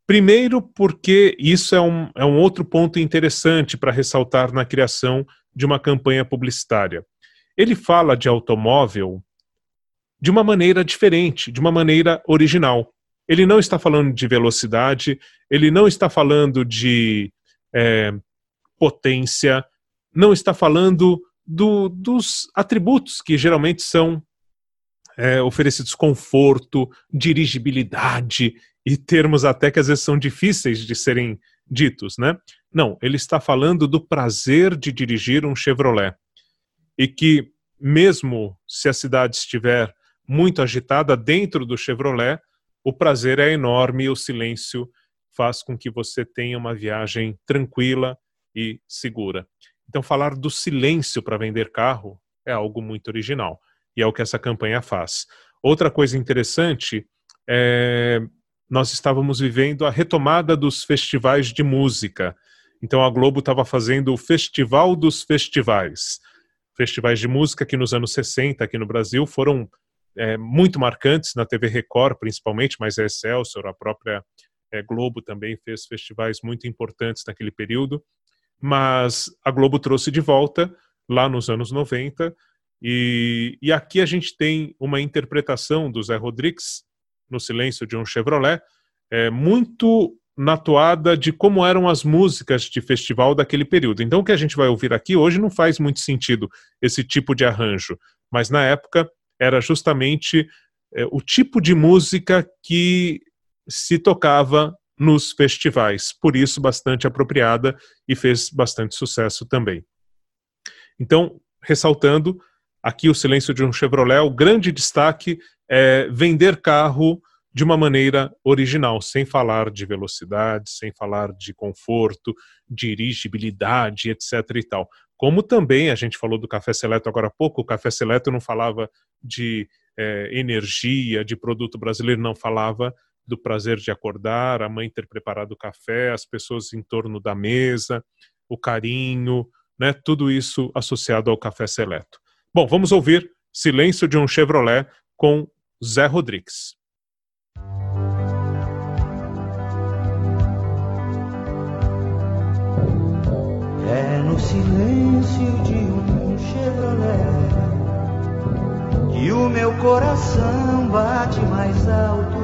Primeiro, porque isso é um, é um outro ponto interessante para ressaltar na criação de uma campanha publicitária. Ele fala de automóvel de uma maneira diferente, de uma maneira original. Ele não está falando de velocidade, ele não está falando de é, potência, não está falando do, dos atributos que geralmente são é, oferecidos conforto, dirigibilidade e termos até que às vezes são difíceis de serem ditos, né? Não, ele está falando do prazer de dirigir um Chevrolet. E que, mesmo se a cidade estiver muito agitada dentro do Chevrolet, o prazer é enorme e o silêncio faz com que você tenha uma viagem tranquila e segura. Então, falar do silêncio para vender carro é algo muito original e é o que essa campanha faz. Outra coisa interessante é nós estávamos vivendo a retomada dos festivais de música. Então a Globo estava fazendo o Festival dos Festivais. Festivais de música que nos anos 60 aqui no Brasil foram é, muito marcantes, na TV Record principalmente, mas a Excelsior, a própria é, Globo também fez festivais muito importantes naquele período. Mas a Globo trouxe de volta, lá nos anos 90, e, e aqui a gente tem uma interpretação do Zé Rodrigues, no Silêncio de um Chevrolet, é, muito na toada de como eram as músicas de festival daquele período. Então, o que a gente vai ouvir aqui hoje não faz muito sentido esse tipo de arranjo, mas na época era justamente é, o tipo de música que se tocava nos festivais, por isso bastante apropriada e fez bastante sucesso também. Então, ressaltando, Aqui o silêncio de um Chevrolet, o grande destaque é vender carro de uma maneira original, sem falar de velocidade, sem falar de conforto, dirigibilidade, etc. e tal. Como também a gente falou do café seleto agora há pouco, o café seleto não falava de é, energia, de produto brasileiro, não falava do prazer de acordar, a mãe ter preparado o café, as pessoas em torno da mesa, o carinho, né, tudo isso associado ao café seleto. Bom, vamos ouvir Silêncio de um Chevrolet com Zé Rodrigues. É no silêncio de um Chevrolet que o meu coração bate mais alto.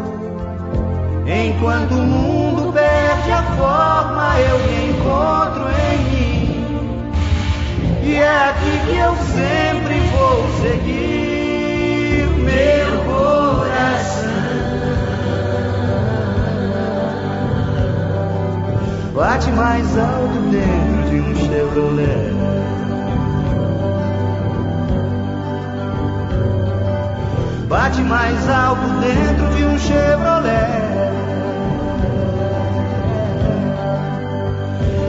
Enquanto o mundo perde a forma, eu me encontro em e é aqui que eu sempre vou seguir meu coração. Bate mais alto dentro um Chevrolet. Bate mais alto dentro de um Chevrolet.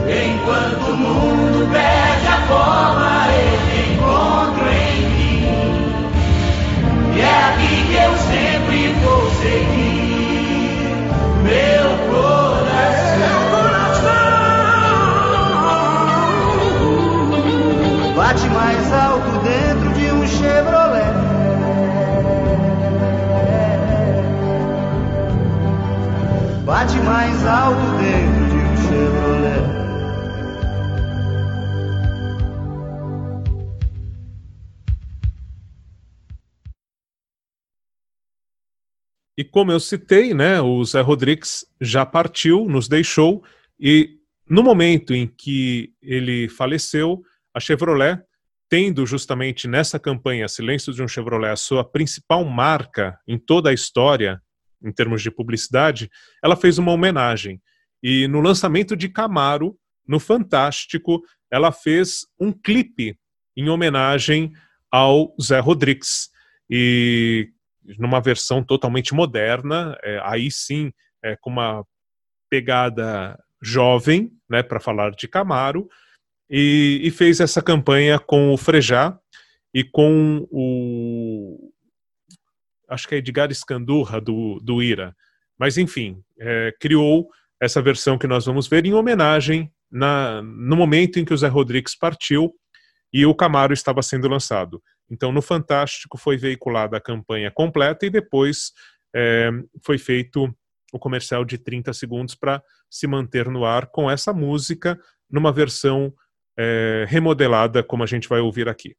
Enquanto o mundo perde a forma, eu encontro em mim. E é aqui que eu sempre vou seguir meu mais alto dentro de um Chevrolet. Bate mais alto dentro de um Chevrolet. E como eu citei, né, o Zé Rodrigues já partiu, nos deixou, e no momento em que ele faleceu, a Chevrolet, tendo justamente nessa campanha Silêncio de um Chevrolet a sua principal marca em toda a história, em termos de publicidade, ela fez uma homenagem. E no lançamento de Camaro, no Fantástico, ela fez um clipe em homenagem ao Zé Rodrigues. E numa versão totalmente moderna, é, aí sim, é, com uma pegada jovem, né, para falar de Camaro, e, e, fez essa campanha com o Frejá e com o. Acho que é Edgar Escandurra, do, do Ira. Mas, enfim, é, criou essa versão que nós vamos ver em homenagem na, no momento em que o Zé Rodrigues partiu e o Camaro estava sendo lançado. Então, no Fantástico foi veiculada a campanha completa e depois é, foi feito o comercial de 30 segundos para se manter no ar com essa música numa versão é, remodelada, como a gente vai ouvir aqui.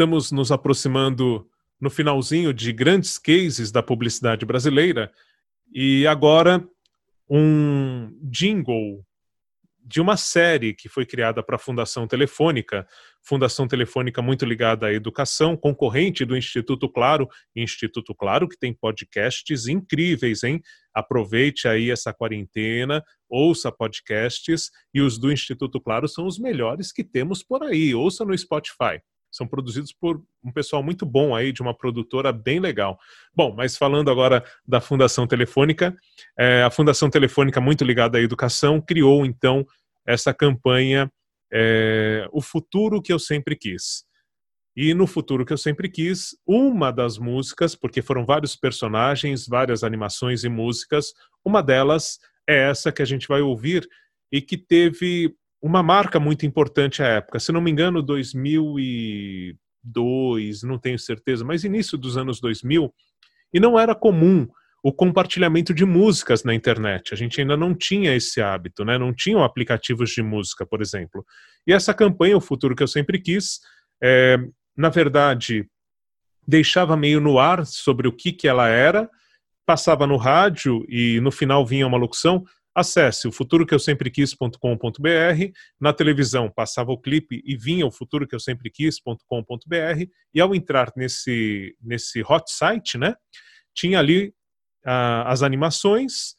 Estamos nos aproximando no finalzinho de grandes cases da publicidade brasileira e agora um jingle de uma série que foi criada para a Fundação Telefônica, Fundação Telefônica muito ligada à educação, concorrente do Instituto Claro, Instituto Claro que tem podcasts incríveis, hein? Aproveite aí essa quarentena, ouça podcasts e os do Instituto Claro são os melhores que temos por aí. Ouça no Spotify. São produzidos por um pessoal muito bom aí, de uma produtora bem legal. Bom, mas falando agora da Fundação Telefônica, é, a Fundação Telefônica, muito ligada à educação, criou então essa campanha é, O Futuro que Eu Sempre Quis. E no Futuro que Eu Sempre Quis, uma das músicas, porque foram vários personagens, várias animações e músicas, uma delas é essa que a gente vai ouvir e que teve uma marca muito importante à época. Se não me engano, 2002, não tenho certeza, mas início dos anos 2000, e não era comum o compartilhamento de músicas na internet. A gente ainda não tinha esse hábito, né? não tinham aplicativos de música, por exemplo. E essa campanha, O Futuro que eu sempre quis, é, na verdade, deixava meio no ar sobre o que, que ela era, passava no rádio e no final vinha uma locução. Acesse o futuro que eu sempre quis.com.br. Na televisão passava o clipe e vinha o futuro que eu sempre quis.com.br. E ao entrar nesse, nesse hot site, né, tinha ali as animações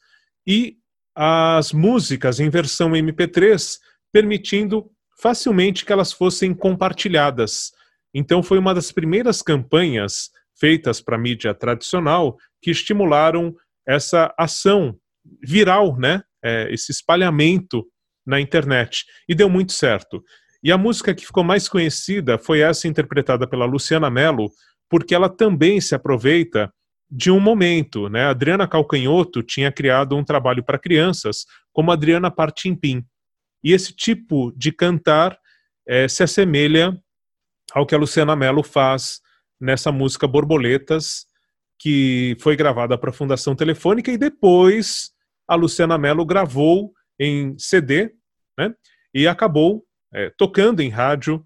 e as músicas em versão MP3, permitindo facilmente que elas fossem compartilhadas. Então, foi uma das primeiras campanhas feitas para mídia tradicional que estimularam essa ação viral, né? É, esse espalhamento na internet. E deu muito certo. E a música que ficou mais conhecida foi essa interpretada pela Luciana Mello, porque ela também se aproveita de um momento. Né? A Adriana Calcanhoto tinha criado um trabalho para crianças como Adriana Partimpim. E esse tipo de cantar é, se assemelha ao que a Luciana Mello faz nessa música Borboletas, que foi gravada para a Fundação Telefônica e depois a Luciana Mello gravou em CD né, e acabou é, tocando em rádio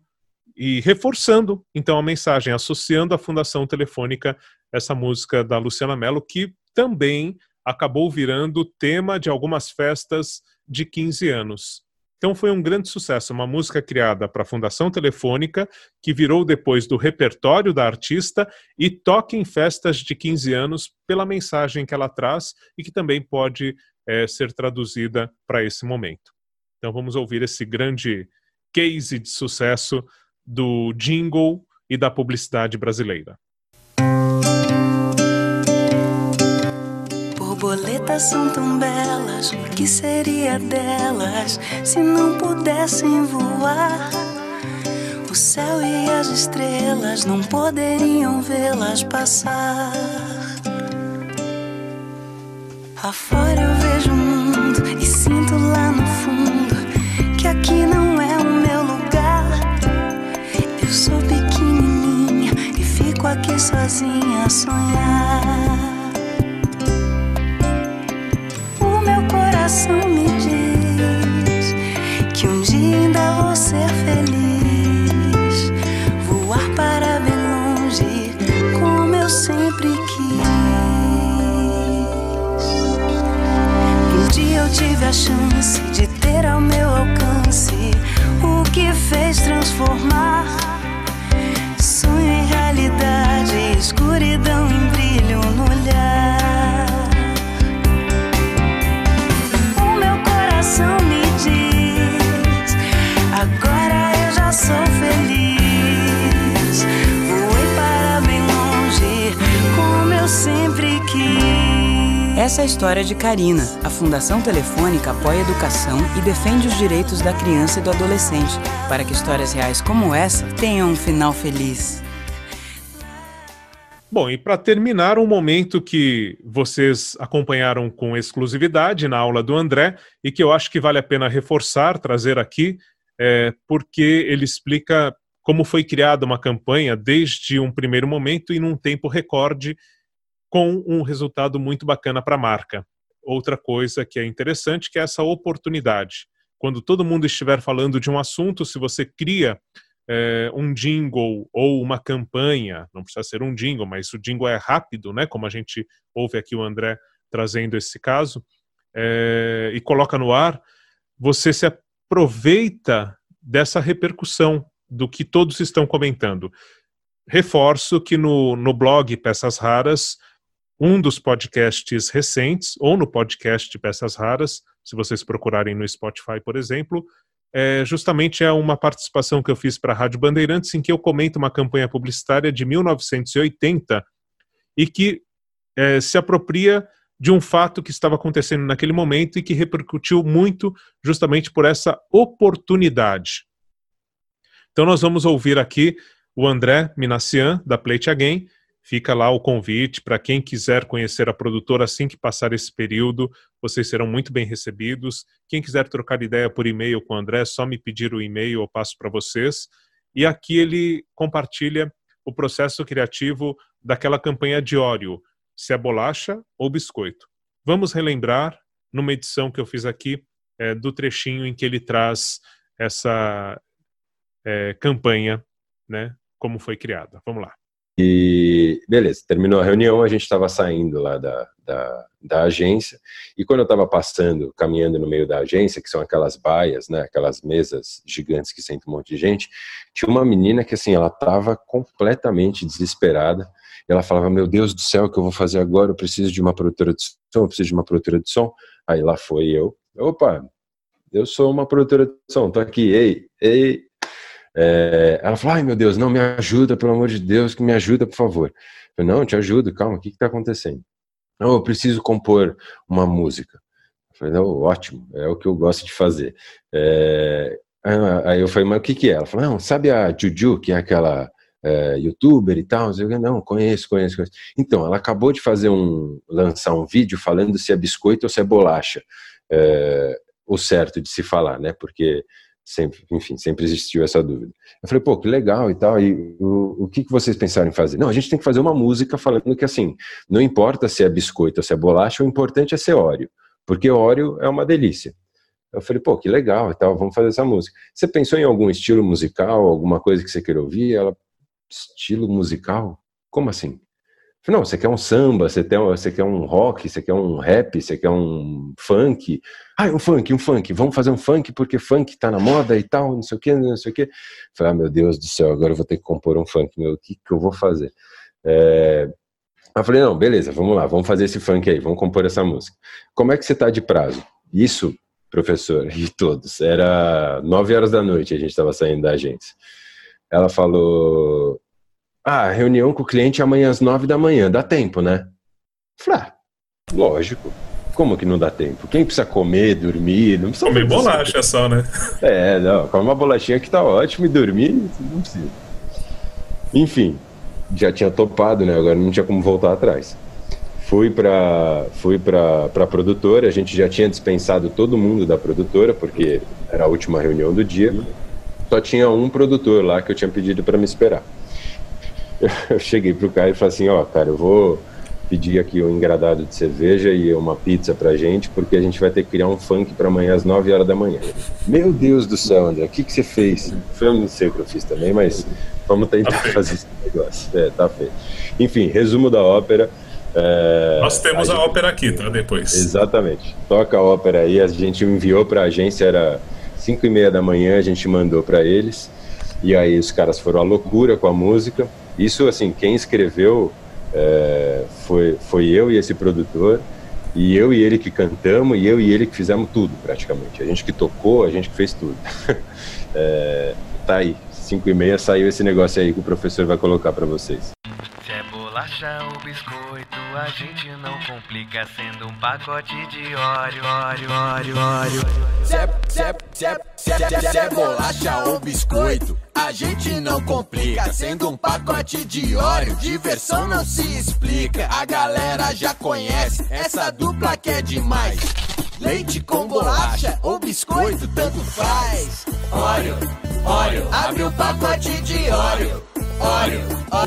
e reforçando então a mensagem, associando à Fundação Telefônica essa música da Luciana Mello, que também acabou virando tema de algumas festas de 15 anos. Então foi um grande sucesso, uma música criada para a Fundação Telefônica, que virou depois do repertório da artista e toca em festas de 15 anos pela mensagem que ela traz e que também pode é, ser traduzida para esse momento. Então vamos ouvir esse grande case de sucesso do jingle e da publicidade brasileira. Borboletas são tão belas, o que seria delas se não pudessem voar? O céu e as estrelas não poderiam vê-las passar. Afora eu vejo o mundo e sinto lá no fundo que aqui não é o meu lugar. Eu sou pequenininha e fico aqui sozinha a sonhar. coração me diz eu tive a chance de ter ao meu alcance o que fez transformar sonho em realidade, escuridão Essa é a história de Karina. A Fundação Telefônica apoia a educação e defende os direitos da criança e do adolescente, para que histórias reais como essa tenham um final feliz. Bom, e para terminar, um momento que vocês acompanharam com exclusividade na aula do André e que eu acho que vale a pena reforçar, trazer aqui, é, porque ele explica como foi criada uma campanha desde um primeiro momento e num tempo recorde, com um resultado muito bacana para a marca. Outra coisa que é interessante que é essa oportunidade. Quando todo mundo estiver falando de um assunto, se você cria é, um jingle ou uma campanha, não precisa ser um jingle, mas o jingle é rápido, né? Como a gente ouve aqui o André trazendo esse caso, é, e coloca no ar, você se aproveita dessa repercussão do que todos estão comentando. Reforço que no, no blog Peças Raras, um dos podcasts recentes, ou no podcast Peças Raras, se vocês procurarem no Spotify, por exemplo, é, justamente é uma participação que eu fiz para a Rádio Bandeirantes, em que eu comento uma campanha publicitária de 1980 e que é, se apropria de um fato que estava acontecendo naquele momento e que repercutiu muito justamente por essa oportunidade. Então nós vamos ouvir aqui o André Minassian, da Plate Again, Fica lá o convite para quem quiser conhecer a produtora assim que passar esse período, vocês serão muito bem recebidos. Quem quiser trocar ideia por e-mail com o André, é só me pedir o e-mail, eu passo para vocês. E aqui ele compartilha o processo criativo daquela campanha de óleo, se é bolacha ou biscoito. Vamos relembrar numa edição que eu fiz aqui é, do trechinho em que ele traz essa é, campanha, né, como foi criada. Vamos lá. E beleza, terminou a reunião, a gente estava saindo lá da, da, da, agência, e quando eu estava passando, caminhando no meio da agência, que são aquelas baias, né, aquelas mesas gigantes que senta um monte de gente, tinha uma menina que assim, ela estava completamente desesperada, ela falava, meu Deus do céu, o que eu vou fazer agora? Eu preciso de uma produtora de som, eu preciso de uma produtora de som. Aí lá foi eu, opa, eu sou uma produtora de som, tô aqui, ei, ei, é, ela falou, ai meu Deus, não me ajuda, pelo amor de Deus, que me ajuda, por favor. Eu não, te ajudo, calma, o que está acontecendo? Não, eu preciso compor uma música. Eu Falei, não, ótimo, é o que eu gosto de fazer. É, aí eu falei, mas o que que é? Ela falou, não, sabe a Juju, que é aquela é, youtuber e tal? Eu falei, não, conheço, conheço, conheço. Então, ela acabou de fazer um, lançar um vídeo falando se é biscoito ou se é bolacha. É, o certo de se falar, né? Porque sempre, enfim, sempre existiu essa dúvida. Eu falei, pô, que legal e tal, e o, o que, que vocês pensaram em fazer? Não, a gente tem que fazer uma música falando que, assim, não importa se é biscoito ou se é bolacha, o importante é ser óleo, porque óleo é uma delícia. Eu falei, pô, que legal e tal, vamos fazer essa música. Você pensou em algum estilo musical, alguma coisa que você queira ouvir? Ela, estilo musical? Como assim? Não, você quer um samba, você quer, você quer um rock, você quer um rap, você quer um funk. Ah, um funk, um funk. Vamos fazer um funk porque funk tá na moda e tal, não sei o que, não sei o que. Falei, ah, meu Deus do céu, agora eu vou ter que compor um funk. Meu, o que, que eu vou fazer? É... Eu falei, não, beleza, vamos lá, vamos fazer esse funk aí, vamos compor essa música. Como é que você tá de prazo? Isso, professor, <laughs> e todos, era nove horas da noite, a gente estava saindo da agência. Ela falou, ah, reunião com o cliente amanhã às nove da manhã, dá tempo, né? Falei, ah, lógico. Como que não dá tempo? Quem precisa comer, dormir, não precisa... Comer bolacha só, né? É, não, come uma bolachinha que tá ótimo e dormir não precisa. Enfim, já tinha topado, né? Agora não tinha como voltar atrás. Fui para fui pra, pra produtora, a gente já tinha dispensado todo mundo da produtora, porque era a última reunião do dia. Só tinha um produtor lá que eu tinha pedido para me esperar. <laughs> eu cheguei pro cara e falei assim, ó, cara, eu vou pedir aqui um engradado de cerveja e uma pizza pra gente, porque a gente vai ter que criar um funk para amanhã às 9 horas da manhã. Meu Deus do céu, André, o que, que você fez? Eu não sei o que eu fiz também, mas vamos tentar tá fazer esse negócio. É, tá feito. Enfim, resumo da ópera. É, Nós temos a, a gente... ópera aqui, tá? Depois. Exatamente. Toca a ópera aí, a gente enviou pra agência, era 5 e meia da manhã, a gente mandou para eles. E aí os caras foram à loucura com a música. Isso, assim, quem escreveu é, foi, foi eu e esse produtor, e eu e ele que cantamos, e eu e ele que fizemos tudo, praticamente. A gente que tocou, a gente que fez tudo. <laughs> é, tá aí, 5 e meia saiu esse negócio aí que o professor vai colocar para vocês. Bolacha ou biscoito, a gente não complica sendo um pacote de óleo, óleo, óleo, óleo. Se é, se é, bolacha ou biscoito, a gente não complica sendo um pacote de óleo. Diversão não se explica, a galera já conhece essa dupla que é demais. Leite com bolacha ou biscoito, tanto faz. Óleo, óleo, abre um pacote de óleo. Óleo,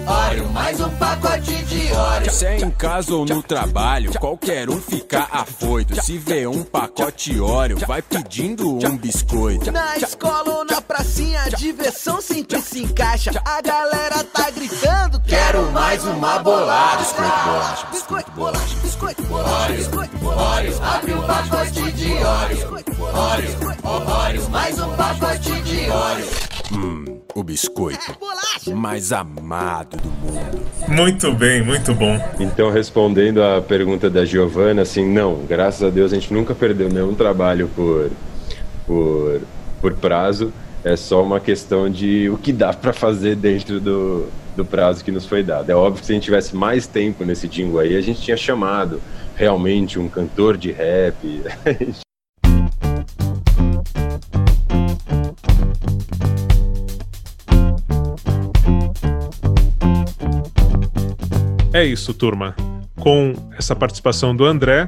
óleo, mais um pacote de óleo. Se é em casa ou no trabalho, qualquer um fica afoito. Se vê um pacote óleo, vai pedindo um biscoito. Na escola ou na pracinha, a diversão sempre se encaixa. A galera tá gritando: Quero mais uma bolada. Biscoito, bolacha, biscoito, bolacha, biscoito, bolacha, biscoito, bolacha. Abre um pacote de óleo. Óleo, óleo, mais um pacote de óleo. Hum, o biscoito mais amado do mundo. Muito bem, muito bom. Então, respondendo à pergunta da Giovana, assim, não, graças a Deus a gente nunca perdeu nenhum trabalho por, por, por prazo. É só uma questão de o que dá para fazer dentro do, do prazo que nos foi dado. É óbvio que se a gente tivesse mais tempo nesse jingle aí, a gente tinha chamado realmente um cantor de rap. <laughs> É isso, turma. Com essa participação do André,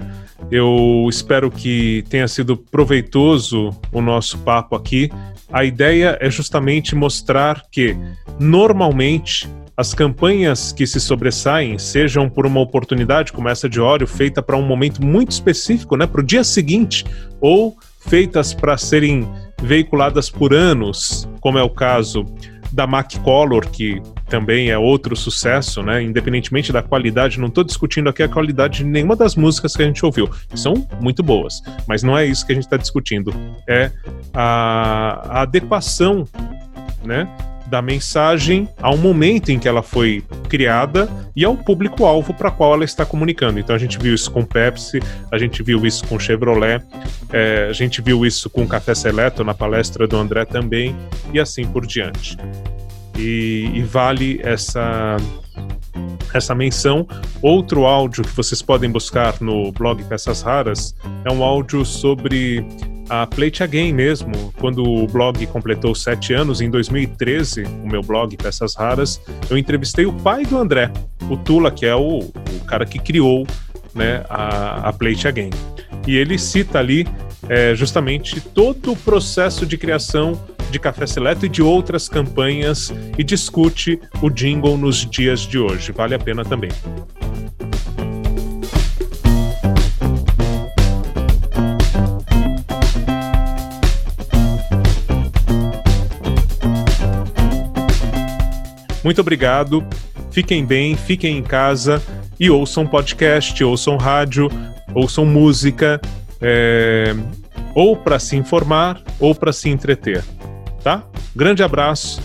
eu espero que tenha sido proveitoso o nosso papo aqui. A ideia é justamente mostrar que, normalmente, as campanhas que se sobressaem, sejam por uma oportunidade como essa de óleo, feita para um momento muito específico, né, para o dia seguinte, ou feitas para serem veiculadas por anos, como é o caso da Mac Color, que também é outro sucesso, né? Independentemente da qualidade, não estou discutindo aqui a qualidade de nenhuma das músicas que a gente ouviu. São muito boas, mas não é isso que a gente está discutindo. É a, a adequação, né? Da mensagem ao momento em que ela foi criada e ao público-alvo para qual ela está comunicando. Então a gente viu isso com Pepsi, a gente viu isso com Chevrolet, é, a gente viu isso com Café Seleto na palestra do André também, e assim por diante. E, e vale essa essa menção. Outro áudio que vocês podem buscar no blog Peças Raras é um áudio sobre a Plate Again mesmo. Quando o blog completou sete anos, em 2013, o meu blog Peças Raras, eu entrevistei o pai do André, o Tula, que é o, o cara que criou né, a, a Plate Again. E ele cita ali é, justamente todo o processo de criação de Café Seleto e de outras campanhas e discute o jingle nos dias de hoje. Vale a pena também. Muito obrigado. Fiquem bem, fiquem em casa e ouçam podcast, ouçam rádio, ouçam música, é, ou para se informar ou para se entreter tá? Grande abraço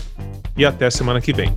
e até semana que vem.